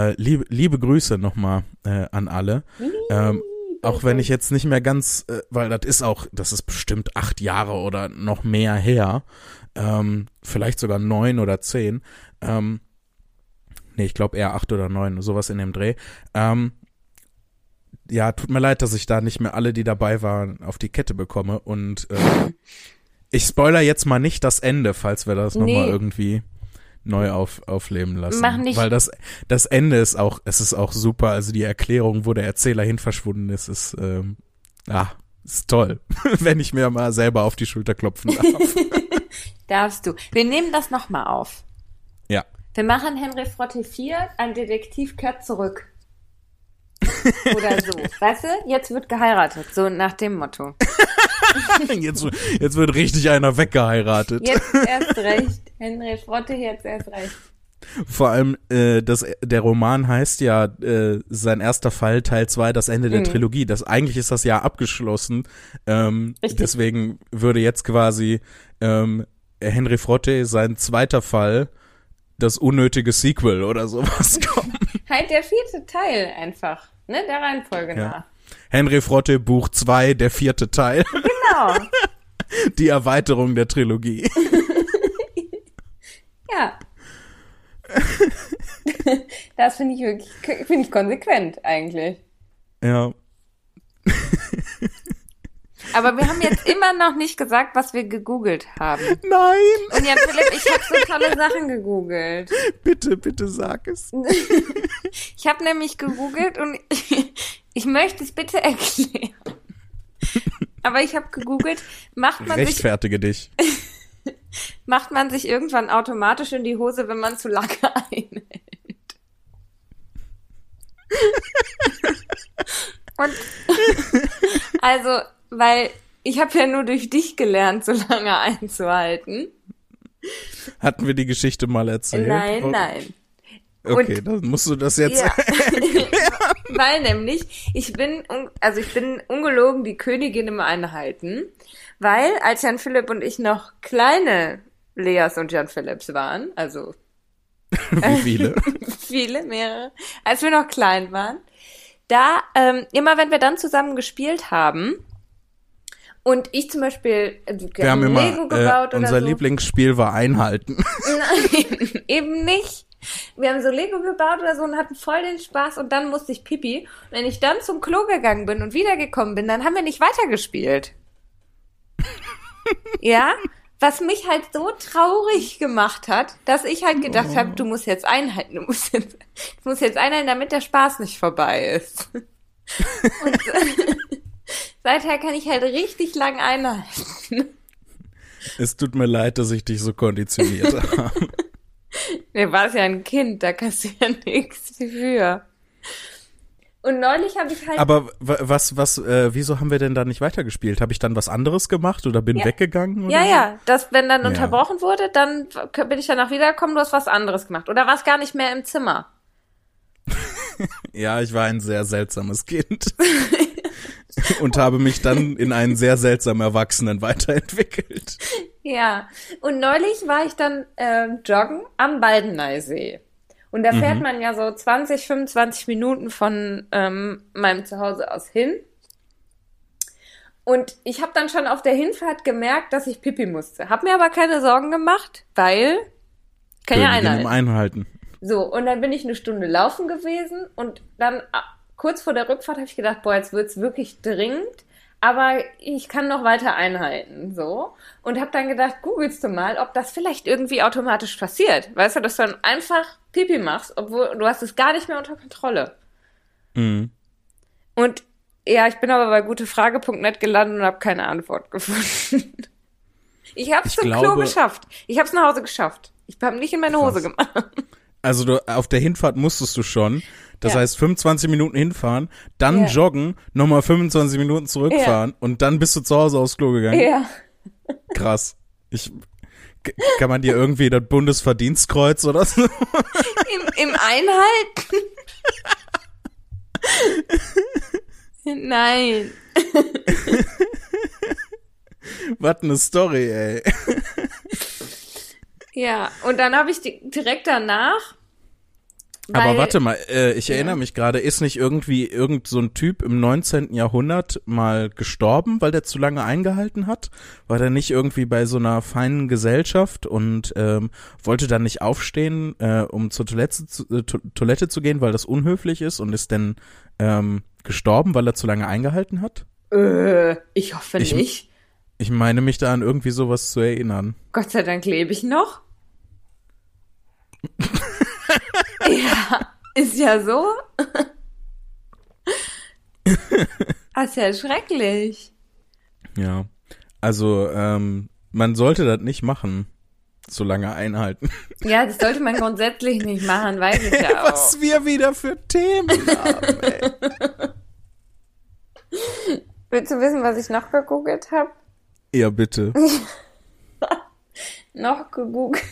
äh, liebe, liebe Grüße noch mal äh, an alle. Ähm, auch wenn ich jetzt nicht mehr ganz, äh, weil das ist auch, das ist bestimmt acht Jahre oder noch mehr her, ähm, vielleicht sogar neun oder zehn. Ähm, nee, ich glaube eher acht oder neun, sowas in dem Dreh. Ähm, ja, tut mir leid, dass ich da nicht mehr alle, die dabei waren, auf die Kette bekomme. Und äh, ich spoiler jetzt mal nicht das Ende, falls wir das Nee. nochmal irgendwie neu auf, aufleben lassen. Mach nicht. Weil das, das Ende ist auch, es ist auch super. Also die Erklärung, wo der Erzähler hin verschwunden ist, ist, ähm, ah, ist toll. Wenn ich mir mal selber auf die Schulter klopfen darf. Darfst du. Wir nehmen das nochmal auf. ja. Wir machen Henry Frotte 4, ein Detektiv kehrt zurück. Oder so. Weißt du, jetzt wird geheiratet. So nach dem Motto. Jetzt, jetzt wird richtig einer weggeheiratet. Jetzt erst recht. Henry Frotte jetzt erst recht. Vor allem, äh, das, der Roman heißt ja äh, sein erster Fall, Teil 2, das Ende der Mhm. Trilogie. Das, eigentlich ist das ja abgeschlossen. Ähm, Richtig. deswegen würde jetzt quasi ähm, Henry Frotte, sein zweiter Fall, das unnötige Sequel oder sowas kommen. Halt der vierte Teil einfach. Ne, der Reihenfolge Ja. nach. Henry Frotte, Buch 2, der vierte Teil, Genau. die Erweiterung der Trilogie. Ja. Das finde ich wirklich, finde ich konsequent eigentlich. Ja. Aber wir haben jetzt immer noch nicht gesagt, was wir gegoogelt haben. Nein, Und Jan Philipp, ich habe so tolle Sachen gegoogelt. bitte, bitte sag es. Ich habe nämlich gegoogelt und ich möchte es bitte erklären. Aber ich habe gegoogelt, macht man sich Rechtfertige dich. macht man sich irgendwann automatisch in die Hose, wenn man zu lange einhält. Und also, weil ich habe ja nur durch dich gelernt, so lange einzuhalten. Hatten wir die Geschichte mal erzählt? Nein, Oh, nein. Okay, Und- dann musst du das jetzt. Ja. Weil nämlich, ich bin, also ich bin ungelogen die Königin im Einhalten, weil als Jan Philipp und ich noch kleine Leas und Jan Philipps waren, also Wie viele? viele, mehrere, als wir noch klein waren, da, ähm, immer wenn wir dann zusammen gespielt haben Und ich zum Beispiel, äh, Wir haben immer, äh, unser so. Lieblingsspiel war Einhalten. Nein, eben nicht. Wir haben so Lego gebaut oder so und hatten voll den Spaß und dann musste ich pipi. Und wenn ich dann zum Klo gegangen bin und wiedergekommen bin, dann haben wir nicht weitergespielt. ja? Was mich halt so traurig gemacht hat, dass ich halt gedacht oh. habe, du musst jetzt einhalten, du musst jetzt, du musst jetzt einhalten, damit der Spaß nicht vorbei ist. und seither kann ich halt richtig lang einhalten. Es tut mir leid, dass ich dich so konditioniert habe. Du warst ja ein Kind, da kannst du ja nichts für. Und neulich habe ich halt. Aber was, was, äh, wieso haben wir denn da nicht weitergespielt? Habe ich dann was anderes gemacht oder bin ja. weggegangen? Oder ja, so? ja. Das, wenn dann ja. unterbrochen wurde, dann bin ich danach wiedergekommen, du hast was anderes gemacht. Oder warst gar nicht mehr im Zimmer. ja, ich war ein sehr seltsames Kind. und habe mich dann in einen sehr seltsamen Erwachsenen weiterentwickelt. Ja, und neulich war ich dann äh, joggen am Baldeneysee. Und da fährt mhm. man ja so 20, 25 Minuten von ähm, meinem Zuhause aus hin. Und ich habe dann schon auf der Hinfahrt gemerkt, dass ich pipi musste. Hab mir aber keine Sorgen gemacht, weil kann ja einhalten. einhalten. So, und dann bin ich eine Stunde laufen gewesen und dann kurz vor der Rückfahrt habe ich gedacht, boah, jetzt wird's wirklich dringend, aber ich kann noch weiter einhalten, so. Und habe dann gedacht, googelst du mal, ob das vielleicht irgendwie automatisch passiert. Weißt du, dass du dann einfach Pipi machst, obwohl du hast es gar nicht mehr unter Kontrolle. Mhm. Und ja, ich bin aber bei gutefrage.net gelandet und habe keine Antwort gefunden. Ich habe es zum glaube, Klo geschafft. Ich habe es nach Hause geschafft. Ich habe nicht in meine Hose gemacht. Also du, auf der Hinfahrt musstest du schon. Das ja. heißt 25 Minuten hinfahren, dann ja. joggen, nochmal 25 Minuten zurückfahren ja. und dann bist du zu Hause aufs Klo gegangen. Ja. Krass. Ich kann man dir irgendwie das Bundesverdienstkreuz oder so? Im, im Einhalten? Nein. Was eine Story, ey. Ja, und dann habe ich direkt danach aber warte mal, äh, ich ja. erinnere mich gerade, ist nicht irgendwie irgend so ein Typ im 19. Jahrhundert mal gestorben, weil der zu lange eingehalten hat? War der nicht irgendwie bei so einer feinen Gesellschaft und ähm, wollte dann nicht aufstehen, äh, um zur Toilette zu, äh, to Toilette zu gehen, weil das unhöflich ist und ist dann ähm, gestorben, weil er zu lange eingehalten hat? Äh, ich hoffe ich, nicht. Ich meine mich da an irgendwie sowas zu erinnern. Gott sei Dank lebe ich noch. ja, ist ja so. das ist ja schrecklich. Ja, also ähm, man sollte das nicht machen, so lange einhalten. Ja, das sollte man grundsätzlich nicht machen, weiß ich ja auch. Was wir wieder für Themen haben, ey. Willst du wissen, was ich noch gegoogelt habe? Ja, bitte. noch gegoogelt.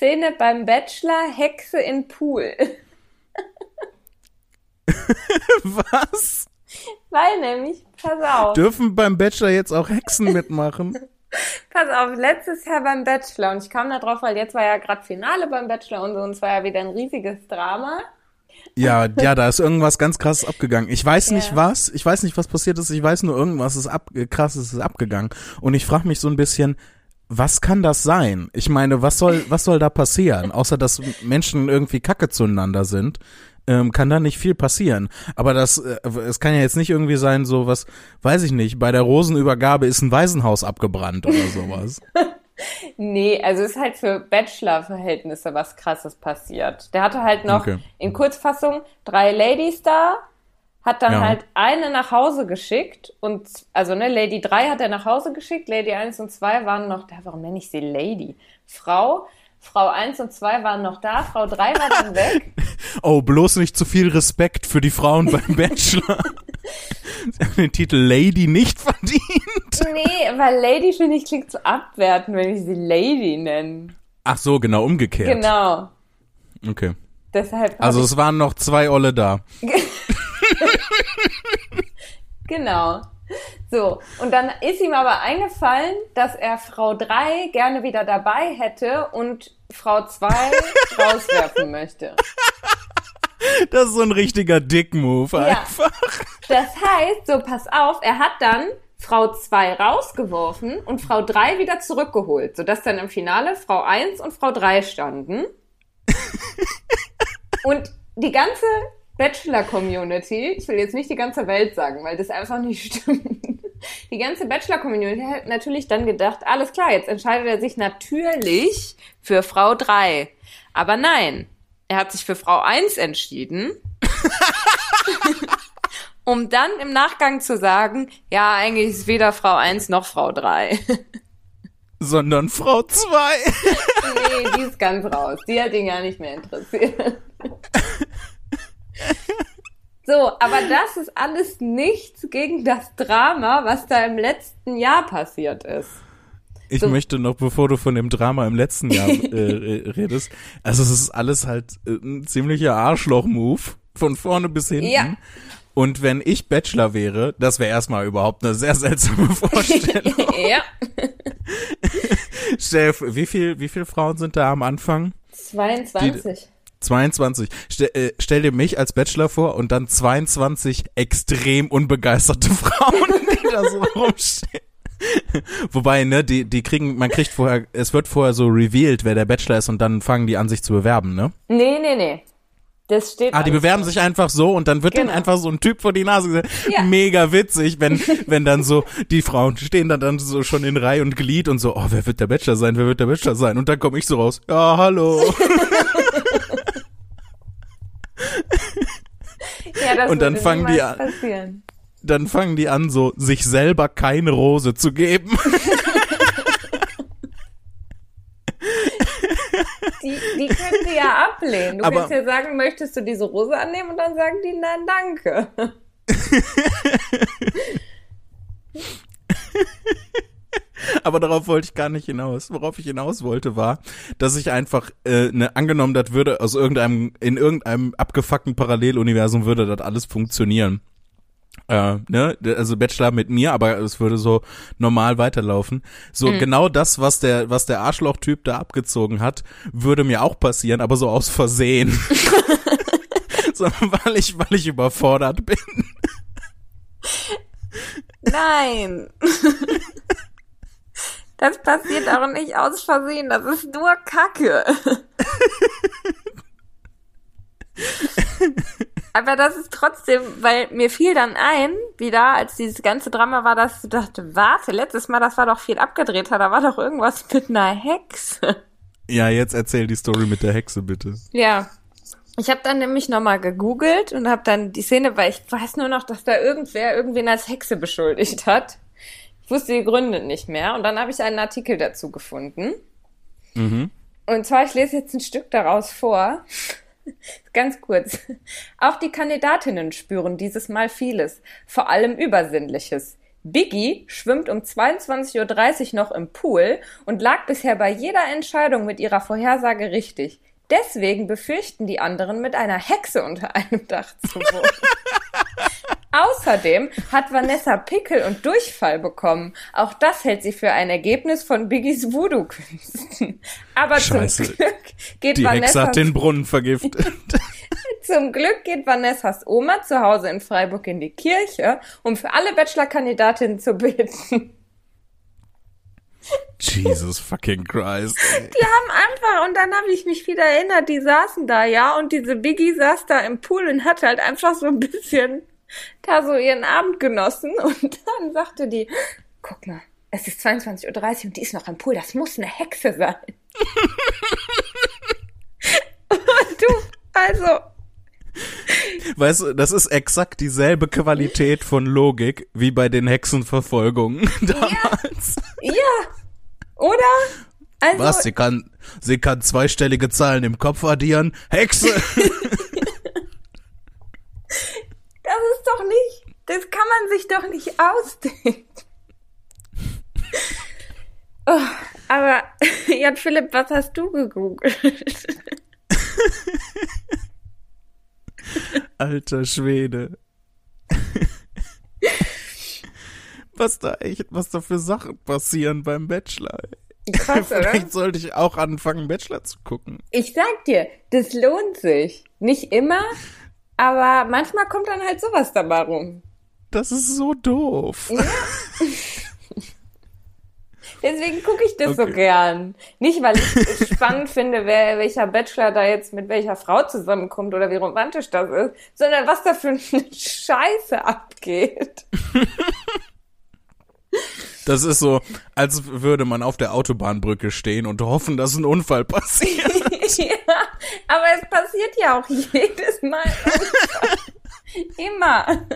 Szene beim Bachelor, Hexe in Pool. Was? Weil nämlich, pass auf. Dürfen beim Bachelor jetzt auch Hexen mitmachen? pass auf, letztes Jahr beim Bachelor, und ich kam da drauf, weil jetzt war ja gerade Finale beim Bachelor und so, und es war ja wieder ein riesiges Drama. Ja, ja, da ist irgendwas ganz krasses abgegangen. Ich weiß ja. nicht was, ich weiß nicht, was passiert ist, ich weiß nur, irgendwas ist ab, krasses ist abgegangen. Und ich frage mich so ein bisschen, was kann das sein? Ich meine, was soll, was soll da passieren? Außer, dass Menschen irgendwie kacke zueinander sind, ähm, kann da nicht viel passieren. Aber das, äh, es kann ja jetzt nicht irgendwie sein, so was, weiß ich nicht, bei der Rosenübergabe ist ein Waisenhaus abgebrannt oder sowas. nee, also ist halt für Bachelor-Verhältnisse was krasses passiert. Der hatte halt noch okay. in Kurzfassung drei Ladies da, hat dann ja. halt eine nach Hause geschickt und also ne, Lady 3 hat er nach Hause geschickt, Lady 1 und 2 waren noch da, warum nenne ich sie Lady? Frau, Frau 1 und 2 waren noch da, Frau 3 war dann weg. Oh, bloß nicht zu viel Respekt für die Frauen beim Bachelor. Sie haben den Titel Lady nicht verdient. Nee, weil Lady finde ich klingt zu abwerten, wenn ich sie Lady nenne. Ach so, genau umgekehrt. Genau. Okay. Deshalb also es waren noch zwei Olle da. genau. So, und dann ist ihm aber eingefallen, dass er Frau 3 gerne wieder dabei hätte und Frau 2 rauswerfen möchte. Das ist so ein richtiger Dick-Move einfach. Das heißt, so pass auf, er hat dann Frau 2 rausgeworfen und Frau 3 wieder zurückgeholt, sodass dann im Finale Frau 1 und Frau 3 standen. und die ganze Bachelor-Community, ich will jetzt nicht die ganze Welt sagen, weil das einfach nicht stimmt. Die ganze Bachelor-Community hat natürlich dann gedacht, alles klar, jetzt entscheidet er sich natürlich für Frau 3. Aber nein, er hat sich für Frau 1 entschieden. um dann im Nachgang zu sagen, ja, eigentlich ist weder Frau 1 noch Frau 3. Sondern Frau 2. nee, die ist ganz raus. Die hat ihn gar nicht mehr interessiert. So, aber das ist alles nichts gegen das Drama, was da im letzten Jahr passiert ist. Ich so. möchte noch, bevor du von dem Drama im letzten Jahr äh, redest, also es ist alles halt äh, ein ziemlicher Arschloch-Move, von vorne bis hinten. Ja. Und wenn ich Bachelor wäre, das wäre erstmal überhaupt eine sehr seltsame Vorstellung. ja. Chef, wie viel, wie viele Frauen sind da am Anfang? 22. Die, 22. Stell, äh, stell dir mich als Bachelor vor und dann 22 extrem unbegeisterte Frauen, die da so rumstehen. Wobei, ne, die, die kriegen, man kriegt vorher, es wird vorher so revealed, wer der Bachelor ist und dann fangen die an, sich zu bewerben, ne? Nee, nee, nee. Das steht ah, die bewerben so. sich einfach so und dann wird genau. denen einfach so ein Typ vor die Nase gesetzt. Ja. Mega witzig, wenn, wenn dann so, die Frauen stehen dann, dann so schon in Reihe und Glied und so, oh, wer wird der Bachelor sein, wer wird der Bachelor sein? Und dann komme ich so raus, ja, hallo. ja, das und dann fangen die an. Passieren. Dann fangen die an, so sich selber keine Rose zu geben. die, die können sie ja ablehnen. Du Aber, kannst ja sagen, möchtest du diese Rose annehmen und dann sagen die, nein, danke. Aber darauf wollte ich gar nicht hinaus. Worauf ich hinaus wollte, war, dass ich einfach äh, ne, angenommen, das würde aus irgendeinem, in irgendeinem abgefuckten Paralleluniversum würde das alles funktionieren. Äh, ne, also Bachelor mit mir, aber es würde so normal weiterlaufen. So mhm. genau das, was der, was der Arschloch-Typ da abgezogen hat, würde mir auch passieren, aber so aus Versehen. so, weil ich, weil ich überfordert bin. Nein. Das passiert auch nicht aus Versehen, das ist nur Kacke. Aber das ist trotzdem, weil mir fiel dann ein, wieder, als dieses ganze Drama war, dass ich dachte, warte, letztes Mal, das war doch viel abgedrehter, da war doch irgendwas mit einer Hexe. Ja, jetzt erzähl die Story mit der Hexe, bitte. Ja. Ich habe dann nämlich nochmal gegoogelt und habe dann die Szene, weil ich weiß nur noch, dass da irgendwer irgendwen als Hexe beschuldigt hat. Ich wusste die Gründe nicht mehr. Und dann habe ich einen Artikel dazu gefunden. Mhm. Und zwar, ich lese jetzt ein Stück daraus vor. Ganz kurz. Auch die Kandidatinnen spüren dieses Mal vieles, vor allem Übersinnliches. Biggie schwimmt um 22.30 Uhr noch im Pool und lag bisher bei jeder Entscheidung mit ihrer Vorhersage richtig. Deswegen befürchten die anderen, mit einer Hexe unter einem Dach zu wohnen. Außerdem hat Vanessa Pickel und Durchfall bekommen. Auch das hält sie für ein Ergebnis von Biggies Voodoo-Künsten. Aber Scheiße. zum Glück geht Die Vanessas... Hexe hat den Brunnen vergiftet. zum Glück geht Vanessas Oma zu Hause in Freiburg in die Kirche, um für alle Bachelor-Kandidatinnen zu beten. Jesus fucking Christ. Die haben einfach, und dann habe ich mich wieder erinnert, die saßen da, ja, und diese Biggie saß da im Pool und hat halt einfach so ein bisschen da so ihren Abend genossen und dann sagte die, guck mal, es ist 22.30 Uhr und die ist noch im Pool, das muss eine Hexe sein. und du, also. Weißt du, das ist exakt dieselbe Qualität von Logik wie bei den Hexenverfolgungen damals. Ja, ja. oder? Also, Was? Sie kann, sie kann zweistellige Zahlen im Kopf addieren? Hexe! Das ist doch nicht, das kann man sich doch nicht ausdenken. Oh, aber, Jan Philipp, was hast du gegoogelt? Alter Schwede. was da echt, was da für Sachen passieren beim Bachelor. Krass, Vielleicht oder? sollte ich auch anfangen, Bachelor zu gucken. Ich sag dir, das lohnt sich. Nicht immer, aber manchmal kommt dann halt sowas dabei rum. Das ist so doof. Ja. Deswegen gucke ich das okay. so gern. Nicht, weil ich es spannend finde, wer, welcher Bachelor da jetzt mit welcher Frau zusammenkommt oder wie romantisch das ist, sondern was da für eine Scheiße abgeht. Das ist so, als würde man auf der Autobahnbrücke stehen und hoffen, dass ein Unfall passiert. ja, aber es passiert ja auch jedes Mal. Immer.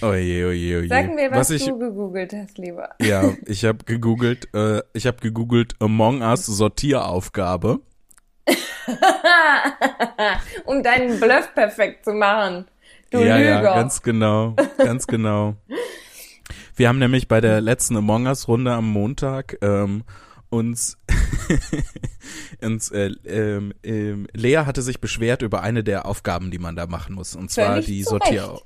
Oje, oje, oje. Sag mir, was, was ich, du gegoogelt hast, lieber. Ja, ich habe gegoogelt, äh, ich habe gegoogelt Among Us Sortieraufgabe. um deinen Bluff perfekt zu machen. Du ja, Lüger. ja, ganz genau, ganz genau. Wir haben nämlich bei der letzten Among Us Runde am Montag ähm, uns, uns äh, ähm, äh, Lea hatte sich beschwert über eine der Aufgaben, die man da machen muss, und zwar die Sortier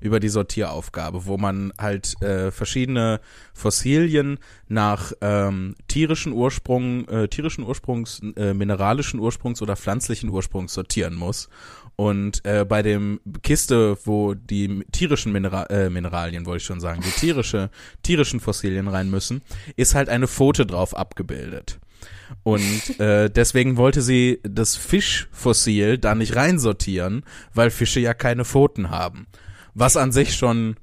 über die Sortieraufgabe, wo man halt äh, verschiedene Fossilien nach ähm, tierischen Ursprung, äh, tierischen Ursprungs, äh, mineralischen Ursprungs oder pflanzlichen Ursprungs sortieren muss. Und äh, bei dem Kiste, wo die tierischen Minera äh, Mineralien, wollte ich schon sagen, die tierische, tierischen Fossilien rein müssen, ist halt eine Pfote drauf abgebildet. Und äh, deswegen wollte sie das Fischfossil da nicht reinsortieren, weil Fische ja keine Pfoten haben. Was an sich schon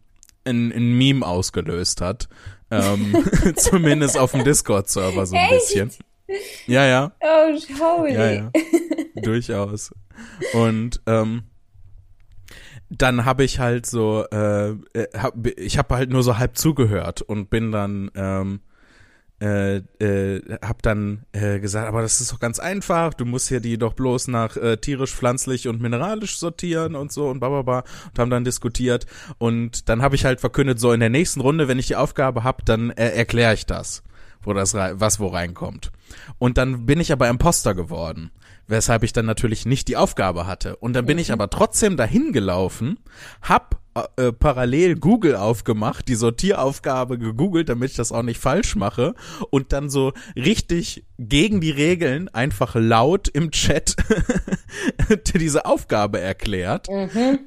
ein, ein Meme ausgelöst hat. Ähm, zumindest auf dem Discord-Server so ein Echt? bisschen. Ja, ja. Oh, schau Ja, ja. Durchaus. Und ähm, dann habe ich halt so, äh, äh hab, ich habe halt nur so halb zugehört und bin dann ähm, äh, äh, hab dann äh, gesagt, aber das ist doch ganz einfach, du musst hier die doch bloß nach äh, tierisch, pflanzlich und mineralisch sortieren und so und bababa und haben dann diskutiert und dann habe ich halt verkündet, so in der nächsten Runde, wenn ich die Aufgabe hab, dann äh, erkläre ich das, wo das was wo reinkommt. Und dann bin ich aber Imposter geworden weshalb ich dann natürlich nicht die Aufgabe hatte. Und dann bin mhm. ich aber trotzdem dahin gelaufen, hab äh, parallel Google aufgemacht, die Sortieraufgabe gegoogelt, damit ich das auch nicht falsch mache und dann so richtig gegen die Regeln einfach laut im Chat diese Aufgabe erklärt, mhm.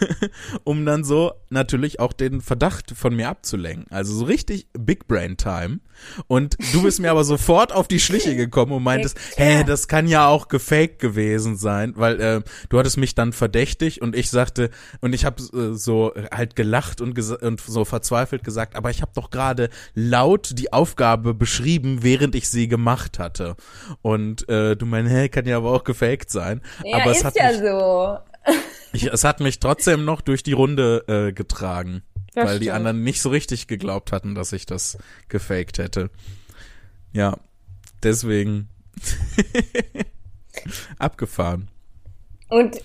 um dann so natürlich auch den Verdacht von mir abzulenken. Also so richtig Big Brain Time. Und du bist mir aber sofort auf die Schliche gekommen und meintest, hä, das kann ja auch gefaked gewesen sein, weil äh, du hattest mich dann verdächtig und ich sagte, und ich habe äh, so halt gelacht und, und so verzweifelt gesagt, aber ich habe doch gerade laut die Aufgabe beschrieben, während ich sie gemacht hatte. Und äh, du meinst, hä, kann ja aber auch gefaked sein. Ja, aber ist es hat ja mich, so. Ich, es hat mich trotzdem noch durch die Runde äh, getragen. Das weil stimmt. die anderen nicht so richtig geglaubt hatten, dass ich das gefaked hätte. Ja, deswegen abgefahren. Und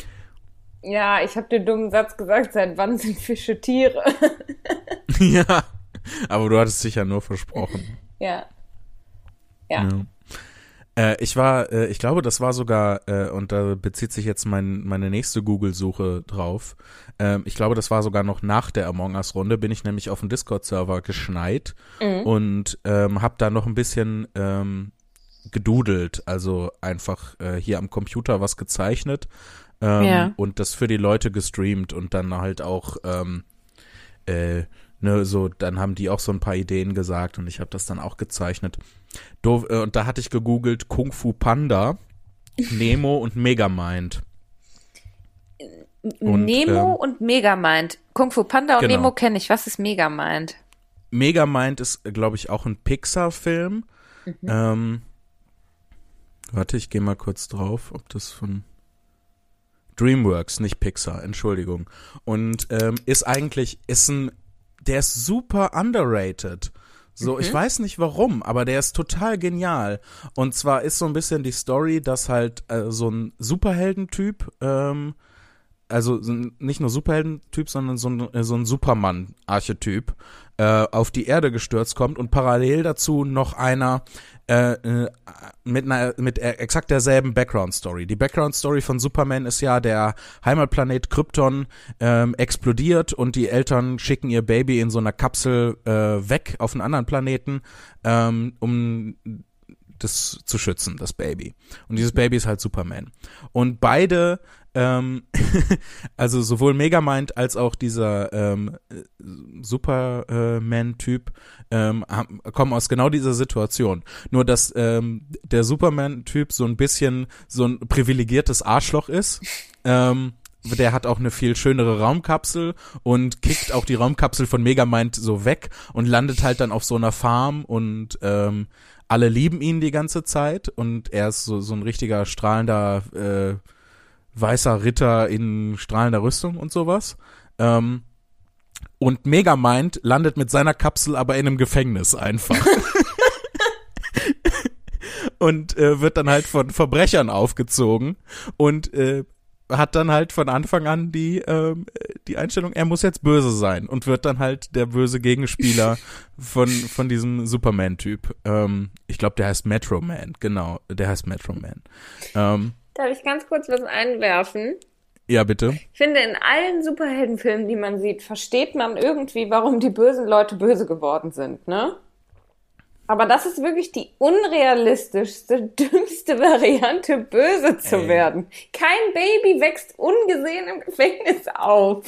ja, ich habe den dummen Satz gesagt, seit wann sind Fische Tiere? ja, aber du hattest dich ja nur versprochen. Ja. Ja. ja. Äh, ich war, äh, ich glaube, das war sogar, äh, und da bezieht sich jetzt mein, meine nächste Google-Suche drauf. Ähm, ich glaube, das war sogar noch nach der Among Us-Runde, bin ich nämlich auf dem Discord-Server geschneit mhm. und ähm, habe da noch ein bisschen ähm, gedudelt, also einfach äh, hier am Computer was gezeichnet ähm, ja. und das für die Leute gestreamt und dann halt auch ähm, äh, ne, so, dann haben die auch so ein paar Ideen gesagt und ich habe das dann auch gezeichnet. Doof, äh, und da hatte ich gegoogelt Kung Fu Panda, Nemo und Megamind. Und, Nemo ähm, und Megamind. Kung Fu Panda und genau. Nemo kenne ich. Was ist Megamind? Megamind ist, glaube ich, auch ein Pixar-Film. Mhm. Ähm, warte, ich gehe mal kurz drauf, ob das von DreamWorks, nicht Pixar, Entschuldigung. Und ähm, ist eigentlich, ist ein, der ist super underrated. So, mhm. ich weiß nicht warum, aber der ist total genial. Und zwar ist so ein bisschen die Story, dass halt äh, so ein Superheldentyp, ähm, also nicht nur Superheldentyp, sondern so ein, äh, so ein Superman-Archetyp, äh, auf die Erde gestürzt kommt und parallel dazu noch einer, äh, äh, mit einer mit exakt derselben Background Story. Die Background Story von Superman ist ja der Heimatplanet Krypton ähm, explodiert und die Eltern schicken ihr Baby in so einer Kapsel äh, weg auf einen anderen Planeten, ähm, um das zu schützen, das Baby. Und dieses Baby ist halt Superman. Und beide ähm, also sowohl Megamind als auch dieser ähm, Superman-Typ ähm, kommen aus genau dieser Situation. Nur dass ähm, der Superman-Typ so ein bisschen so ein privilegiertes Arschloch ist. Ähm, der hat auch eine viel schönere Raumkapsel und kickt auch die Raumkapsel von Megamind so weg und landet halt dann auf so einer Farm und ähm, alle lieben ihn die ganze Zeit und er ist so, so ein richtiger strahlender äh, weißer Ritter in strahlender Rüstung und sowas. Ähm, und Megamind landet mit seiner Kapsel aber in einem Gefängnis einfach. und äh, wird dann halt von Verbrechern aufgezogen und äh, hat dann halt von Anfang an die ähm, die Einstellung, er muss jetzt böse sein und wird dann halt der böse Gegenspieler von von diesem Superman-Typ. Ähm, ich glaube, der heißt Metro Man, genau, der heißt Metro Man. Ähm, Darf ich ganz kurz was einwerfen? Ja, bitte. Ich finde, in allen Superheldenfilmen, die man sieht, versteht man irgendwie, warum die bösen Leute böse geworden sind, ne? Aber das ist wirklich die unrealistischste, dümmste Variante, böse zu Ey. werden. Kein Baby wächst ungesehen im Gefängnis auf.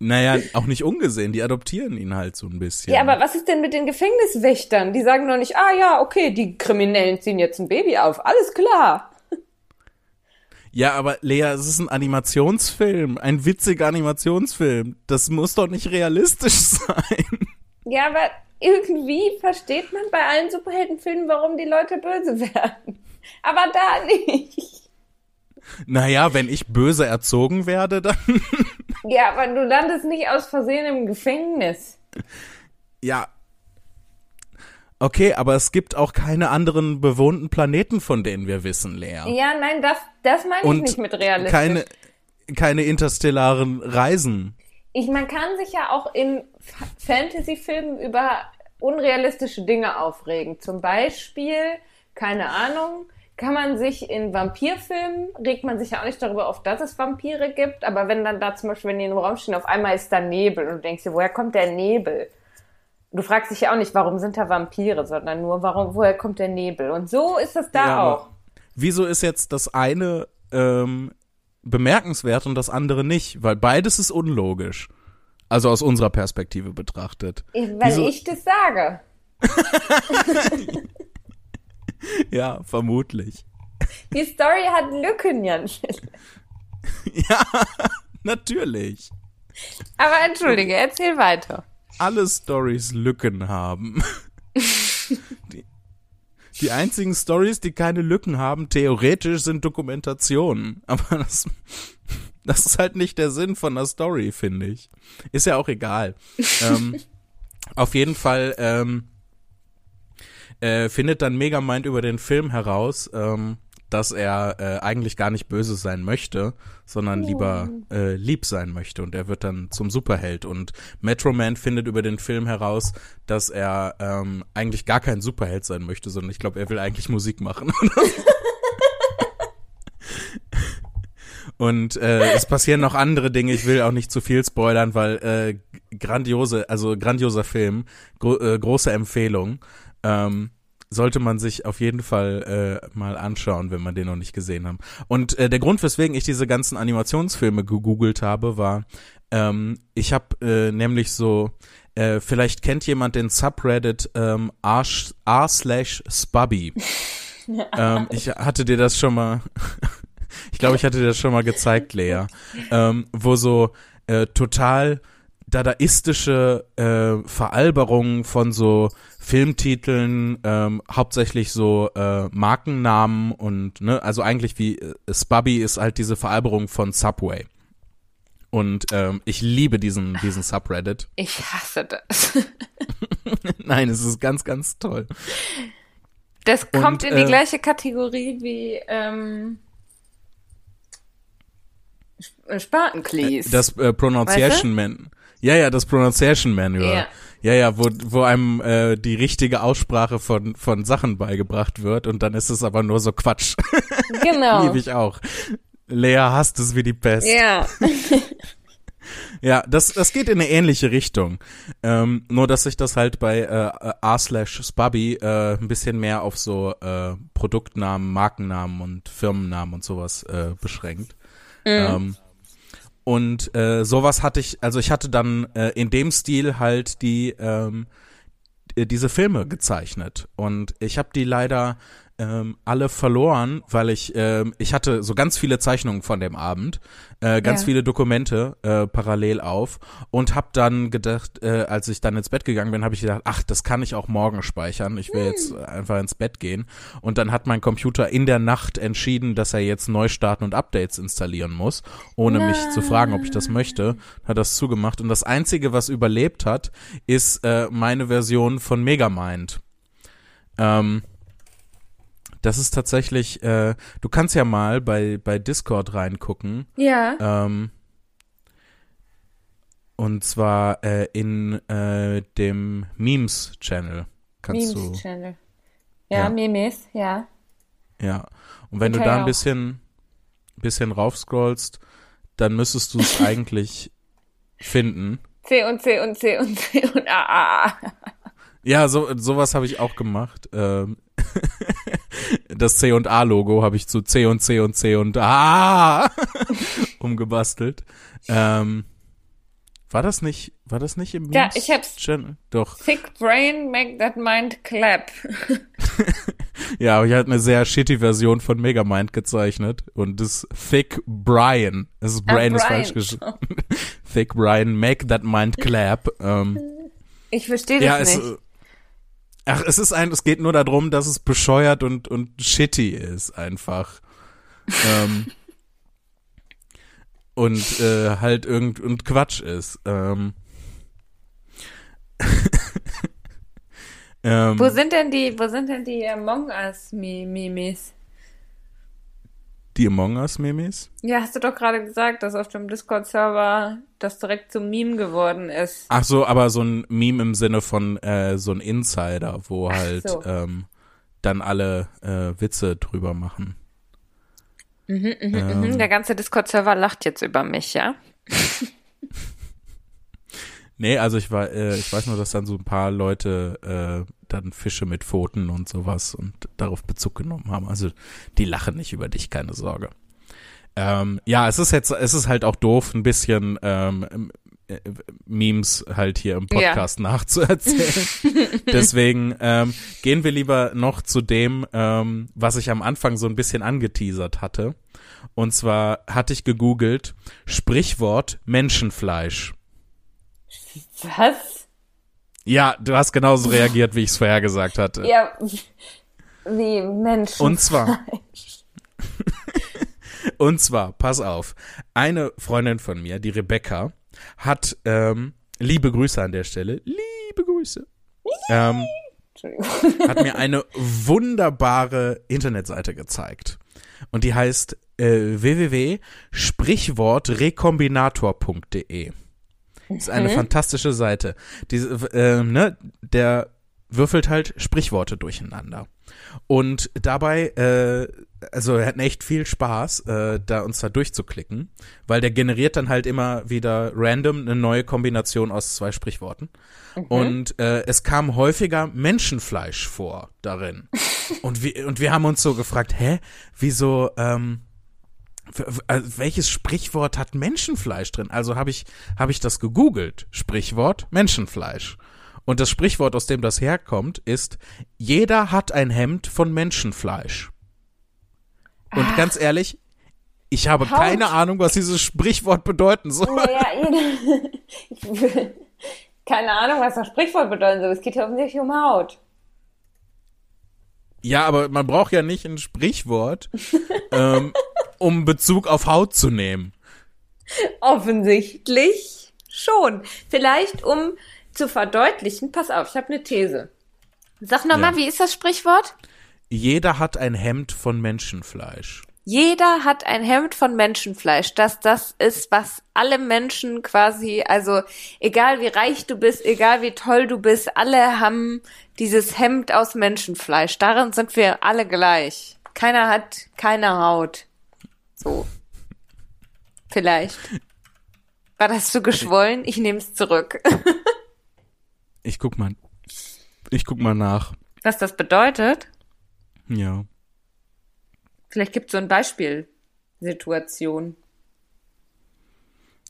Naja, auch nicht ungesehen, die adoptieren ihn halt so ein bisschen. Ja, aber was ist denn mit den Gefängniswächtern? Die sagen doch nicht, ah ja, okay, die Kriminellen ziehen jetzt ein Baby auf, alles klar. Ja, aber Lea, es ist ein Animationsfilm, ein witziger Animationsfilm. Das muss doch nicht realistisch sein. Ja, aber irgendwie versteht man bei allen Superheldenfilmen, warum die Leute böse werden. Aber da nicht. Naja, wenn ich böse erzogen werde, dann. Ja, aber du landest nicht aus Versehen im Gefängnis. Ja. Okay, aber es gibt auch keine anderen bewohnten Planeten, von denen wir wissen, Lea. Ja, nein, das, das meine ich Und nicht mit realistisch. Keine, keine interstellaren Reisen. Ich, man kann sich ja auch in Fantasy-Filmen über unrealistische Dinge aufregen. Zum Beispiel, keine Ahnung, kann man sich in Vampirfilmen, regt man sich ja auch nicht darüber auf, dass es Vampire gibt, aber wenn dann da zum Beispiel, wenn die in einem Raum stehen, auf einmal ist da Nebel und du denkst dir, woher kommt der Nebel? Du fragst dich ja auch nicht, warum sind da Vampire, sondern nur, warum, woher kommt der Nebel? Und so ist es da ja, auch. Wieso ist jetzt das eine ähm, bemerkenswert und das andere nicht? Weil beides ist unlogisch. Also aus unserer Perspektive betrachtet. Weil wieso? ich das sage. ja, vermutlich. Die Story hat Lücken, Jan. ja, natürlich. Aber entschuldige, erzähl weiter. Alle Stories Lücken haben. die, einzigen Stories, die keine Lücken haben, theoretisch sind Dokumentationen. Aber das, das ist halt nicht der Sinn von einer Story, finde ich. Ist ja auch egal. ähm, auf jeden Fall ähm, äh, findet dann Megamind über den Film heraus, ähm, dass er äh, eigentlich gar nicht böse sein möchte, sondern lieber oh. äh, lieb sein möchte und er wird dann zum Superheld und Metro Man findet über den Film heraus, dass er ähm, eigentlich gar kein Superheld sein möchte, sondern ich glaube, er will eigentlich Musik machen. und äh, es passieren noch andere Dinge. Ich will auch nicht zu viel spoilern, weil äh, grandiose, also grandioser Film, gro äh, große Empfehlung. Ähm, sollte man sich auf jeden Fall äh, mal anschauen, wenn man den noch nicht gesehen haben. Und äh, der Grund, weswegen ich diese ganzen Animationsfilme gegoogelt habe, war, ähm, ich habe äh, nämlich so, äh, vielleicht kennt jemand den Subreddit ähm, r slash spubby. ähm, ich hatte dir das schon mal, ich glaube, ich hatte dir das schon mal gezeigt, Lea, ähm, wo so äh, total dadaistische äh, Veralberungen von so Filmtiteln, ähm, hauptsächlich so äh, Markennamen und ne, also eigentlich wie äh, Spubby ist halt diese Veralberung von Subway. Und ähm, ich liebe diesen, diesen Subreddit. Ich hasse das. Nein, es ist ganz, ganz toll. Das kommt und, in die äh, gleiche Kategorie wie ähm, Spatenklees. Das äh, Pronunciation weißt du? Man. Ja, ja, das Pronunciation Manual. Ja. Ja, ja, wo, wo einem äh, die richtige Aussprache von, von Sachen beigebracht wird und dann ist es aber nur so Quatsch. Genau. Liebe ich auch. Lea hasst es wie die Pest. Ja. Ja, das, das geht in eine ähnliche Richtung. Ähm, nur, dass sich das halt bei äh, r slash spubby äh, ein bisschen mehr auf so äh, Produktnamen, Markennamen und Firmennamen und sowas äh, beschränkt. Mhm. Ähm, und äh, sowas hatte ich, also ich hatte dann äh, in dem Stil halt die ähm, diese Filme gezeichnet. Und ich habe die leider ähm, alle verloren, weil ich ähm, ich hatte so ganz viele Zeichnungen von dem Abend, äh, ganz ja. viele Dokumente äh, parallel auf und habe dann gedacht, äh, als ich dann ins Bett gegangen bin, habe ich gedacht, ach, das kann ich auch morgen speichern. Ich will hm. jetzt einfach ins Bett gehen und dann hat mein Computer in der Nacht entschieden, dass er jetzt Neustarten und Updates installieren muss, ohne Nein. mich zu fragen, ob ich das möchte. Hat das zugemacht und das einzige, was überlebt hat, ist äh, meine Version von Megamind. Ähm, das ist tatsächlich, äh, du kannst ja mal bei, bei Discord reingucken. Ja. Ähm, und zwar äh, in äh, dem Memes-Channel. Kannst Memes du. Channel. Ja, ja, Memes, ja. Ja. Und wenn okay, du da ein bisschen, bisschen raufscrollst, dann müsstest du es eigentlich finden. C und C und C und C und A. Ja, so sowas habe ich auch gemacht. Ähm, das C und A Logo habe ich zu C und C und C und A umgebastelt. Ähm, war das nicht, war das nicht im Ja, ich hab's. Channel? Doch. Thick Brain make that mind clap. ja, aber ich hatte eine sehr shitty Version von Megamind gezeichnet und das Thick Brian. Das ist Brain ah, ist falsch geschrieben. Thick Brian make that mind clap. Ähm, ich verstehe das ja, nicht. Es, Ach, es ist ein, es geht nur darum, dass es bescheuert und, und shitty ist, einfach. ähm, und äh, halt irgend und Quatsch ist. Ähm. ähm, wo sind denn die, wo sind denn die Among Us Mimis? Die Among Us Memes? Ja, hast du doch gerade gesagt, dass auf dem Discord-Server das direkt zum Meme geworden ist. Ach so, aber so ein Meme im Sinne von äh, so ein Insider, wo halt so. ähm, dann alle äh, Witze drüber machen. Mhm, mh, ähm, mh. Der ganze Discord-Server lacht jetzt über mich, ja? nee, also ich war, äh, ich weiß nur, dass dann so ein paar Leute äh, dann Fische mit Pfoten und sowas und darauf Bezug genommen haben. Also die lachen nicht über dich, keine Sorge. Ähm, ja, es ist jetzt, es ist halt auch doof, ein bisschen ähm, äh, Memes halt hier im Podcast ja. nachzuerzählen. Deswegen ähm, gehen wir lieber noch zu dem, ähm, was ich am Anfang so ein bisschen angeteasert hatte. Und zwar hatte ich gegoogelt Sprichwort Menschenfleisch. Was? Ja, du hast genauso reagiert, wie ich es vorher gesagt hatte. Ja, wie Menschen. Und zwar. und zwar, pass auf, eine Freundin von mir, die Rebecca, hat ähm, liebe Grüße an der Stelle, liebe Grüße, ähm, hat mir eine wunderbare Internetseite gezeigt. Und die heißt äh, www.sprichwortrekombinator.de. Das ist eine mhm. fantastische Seite. Diese, äh, ne, der würfelt halt Sprichworte durcheinander. Und dabei, äh, also er hat echt viel Spaß, äh, da uns da durchzuklicken, weil der generiert dann halt immer wieder random eine neue Kombination aus zwei Sprichworten. Mhm. Und äh, es kam häufiger Menschenfleisch vor darin. und, wir, und wir haben uns so gefragt, hä, wieso, ähm, welches Sprichwort hat Menschenfleisch drin? Also habe ich, habe ich das gegoogelt. Sprichwort Menschenfleisch. Und das Sprichwort, aus dem das herkommt, ist, jeder hat ein Hemd von Menschenfleisch. Und Ach. ganz ehrlich, ich habe Haut. keine Ahnung, was dieses Sprichwort bedeuten soll. Naja, keine Ahnung, was das Sprichwort bedeuten soll. Es geht ja offensichtlich um Haut. Ja, aber man braucht ja nicht ein Sprichwort, ähm, um Bezug auf Haut zu nehmen. Offensichtlich schon. Vielleicht um zu verdeutlichen, pass auf, ich habe eine These. Sag nochmal, ja. wie ist das Sprichwort? Jeder hat ein Hemd von Menschenfleisch. Jeder hat ein Hemd von Menschenfleisch, dass das ist, was alle Menschen quasi, also egal wie reich du bist, egal wie toll du bist, alle haben dieses Hemd aus Menschenfleisch. Darin sind wir alle gleich. Keiner hat keine Haut. So. Vielleicht. War das zu geschwollen? Ich nehme es zurück. Ich guck mal. Ich guck mal nach. Was das bedeutet? Ja. Vielleicht gibt es so ein Beispielsituation.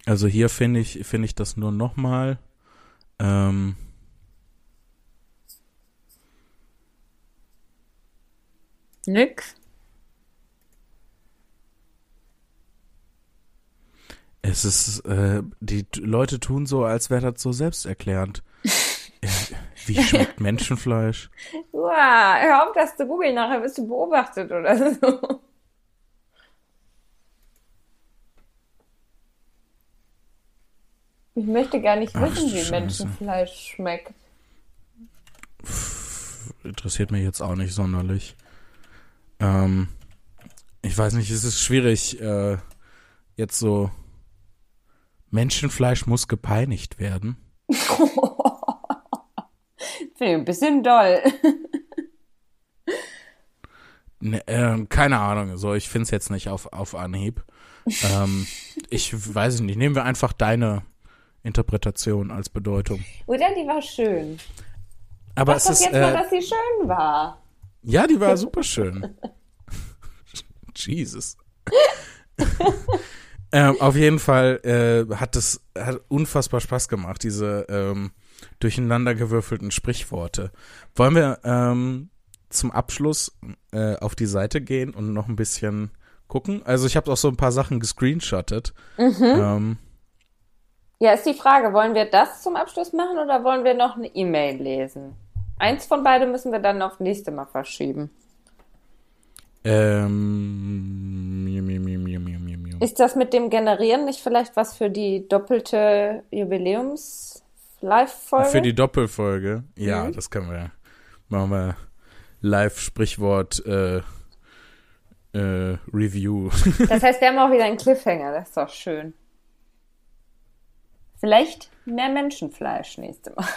Also hier finde ich, finde ich das nur nochmal. Ähm, Nix. Es ist, äh, die Leute tun so, als wäre das so selbsterklärend. äh, wie schmeckt Menschenfleisch? Wow, hör auf, das zu googeln, nachher wirst du beobachtet oder so. Ich möchte gar nicht Ach, wissen, wie Scheiße. Menschenfleisch schmeckt. Interessiert mich jetzt auch nicht sonderlich. Ähm, ich weiß nicht, es ist schwierig, äh, jetzt so Menschenfleisch muss gepeinigt werden. Finde ich ein bisschen doll. Ne, ähm, keine Ahnung, so ich finde es jetzt nicht auf, auf Anhieb. ähm, ich weiß nicht, nehmen wir einfach deine Interpretation als Bedeutung. Oder die war schön. Aber Sag es doch ist, jetzt mal, äh, dass sie schön war. ja, die war super schön. Jesus. Ähm, auf jeden Fall äh, hat es hat unfassbar Spaß gemacht, diese ähm, durcheinandergewürfelten Sprichworte. Wollen wir ähm, zum Abschluss äh, auf die Seite gehen und noch ein bisschen gucken? Also ich habe auch so ein paar Sachen gescreenshottet. Ähm, Ja, ist die Frage, wollen wir das zum Abschluss machen oder wollen wir noch eine E-Mail lesen? Eins von beiden müssen wir dann auf nächste Mal verschieben. ähm, Ist das mit dem Generieren nicht vielleicht was für die doppelte Jubiläums-Live-Folge? Für die Doppelfolge? Ja, Mhm. das können wir. Machen wir Live-Sprichwort äh, äh, Review. Das heißt, wir haben auch wieder einen Cliffhanger, das ist doch schön. Vielleicht mehr Menschenfleisch nächste Mal.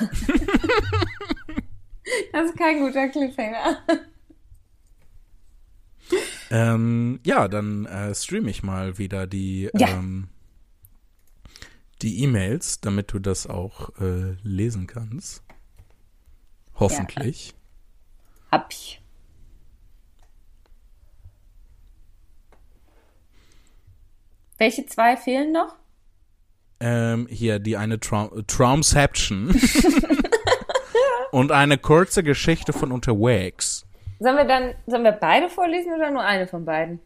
das ist kein guter Cliffhanger. Ähm, ja, dann äh, streame ich mal wieder die Ja. ähm, die E-Mails, damit du das auch äh, lesen kannst. Hoffentlich. Hab ich. Welche zwei fehlen noch? Ähm, hier die eine Traum Traumception und eine kurze Geschichte von unterwegs. Sollen wir dann, sollen wir beide vorlesen oder nur eine von beiden?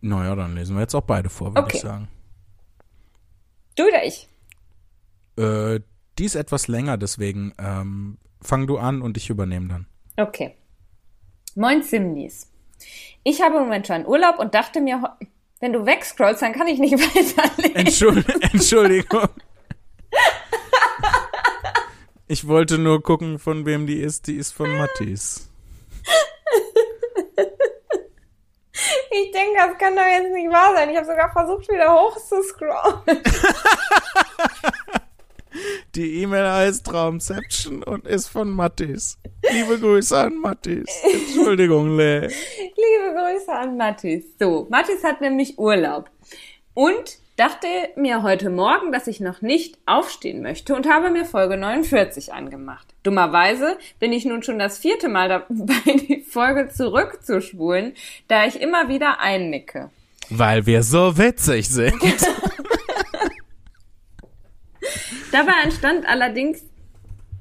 Naja, dann lesen wir jetzt auch beide vor, würde Okay. ich sagen. Du oder ich? Äh, die ist etwas länger, deswegen ähm, fang du an und ich übernehme dann. Okay. Moin Simnis. Ich habe momentan Urlaub und dachte mir, wenn du wegscrollst, dann kann ich nicht weiterlesen. Entschuld Entschuldigung. Ich wollte nur gucken, von wem die ist. Die ist von Mattis. Ich denke, das kann doch jetzt nicht wahr sein. Ich habe sogar versucht, wieder hochzuscrollen. Die E-Mail heißt Traumception und ist von Mattis. Liebe Grüße an Mattis. Entschuldigung, Le. Liebe Grüße an Mathis. So, Mathis hat nämlich Urlaub und dachte mir heute Morgen, dass ich noch nicht aufstehen möchte und habe mir Folge 49 angemacht. Dummerweise bin ich nun schon das vierte Mal dabei, die Folge zurückzuspulen, da ich immer wieder einnicke. Weil wir so witzig sind. Dabei entstand allerdings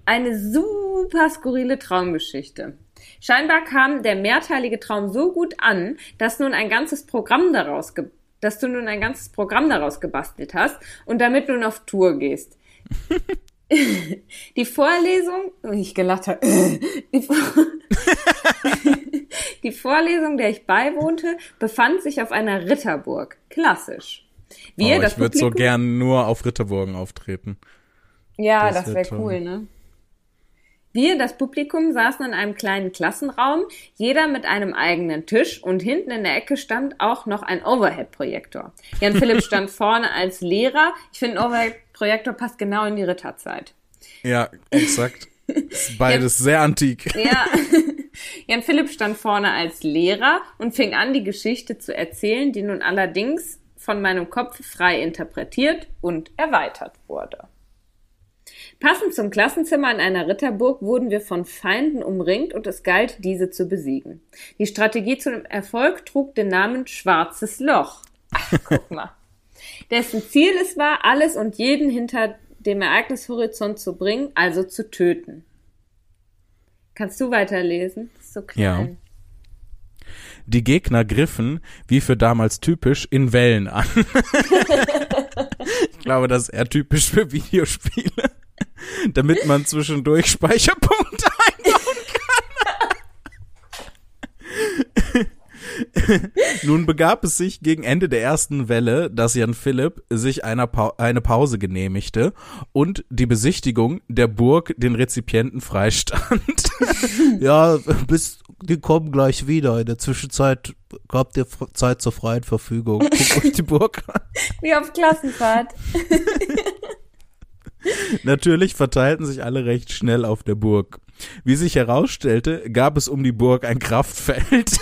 eine super skurrile Traumgeschichte. Scheinbar kam der mehrteilige Traum so gut an, dass nun ein ganzes Programm daraus ge dass du nun ein ganzes Programm daraus gebastelt hast und damit nun auf Tour gehst. Die Vorlesung, wie ich gelacht habe, die, Vor die Vorlesung, der ich beiwohnte, befand sich auf einer Ritterburg. Klassisch. Wir, oh, das ich würde so gern nur auf Ritterburgen auftreten. Ja, Das das, wär wäre toll. cool, ne? Wir, das Publikum, saßen in einem kleinen Klassenraum, jeder mit einem eigenen Tisch und hinten in der Ecke stand auch noch ein Overhead-Projektor. Jan Philipp stand vorne als Lehrer. Ich finde, ein Overhead-Projektor passt genau in die Ritterzeit. Ja, exakt. Beides sehr antik. Ja. Jan Philipp stand vorne als Lehrer und fing an, die Geschichte zu erzählen, die nun allerdings von meinem Kopf frei interpretiert und erweitert wurde. Passend zum Klassenzimmer in einer Ritterburg wurden wir von Feinden umringt und es galt, diese zu besiegen. Die Strategie zum Erfolg trug den Namen Schwarzes Loch. Ach, guck mal. Dessen Ziel es war, alles und jeden hinter dem Ereignishorizont zu bringen, also zu töten. Kannst du weiterlesen? Das ist so klein. Ja. Die Gegner griffen, wie für damals typisch, in Wellen an. ich glaube, das ist eher typisch für Videospiele. Damit man zwischendurch Speicherpunkte einbauen kann. Nun begab es sich gegen Ende der ersten Welle, dass Jan Philipp sich einer pa eine Pause genehmigte und die Besichtigung der Burg den Rezipienten freistand. ja, bis die kommen gleich wieder. In der Zwischenzeit habt ihr Zeit zur freien Verfügung. Guckt euch die Burg an. Wie auf Klassenfahrt. Natürlich verteilten sich alle recht schnell auf der Burg. Wie sich herausstellte, gab es um die Burg ein Kraftfeld,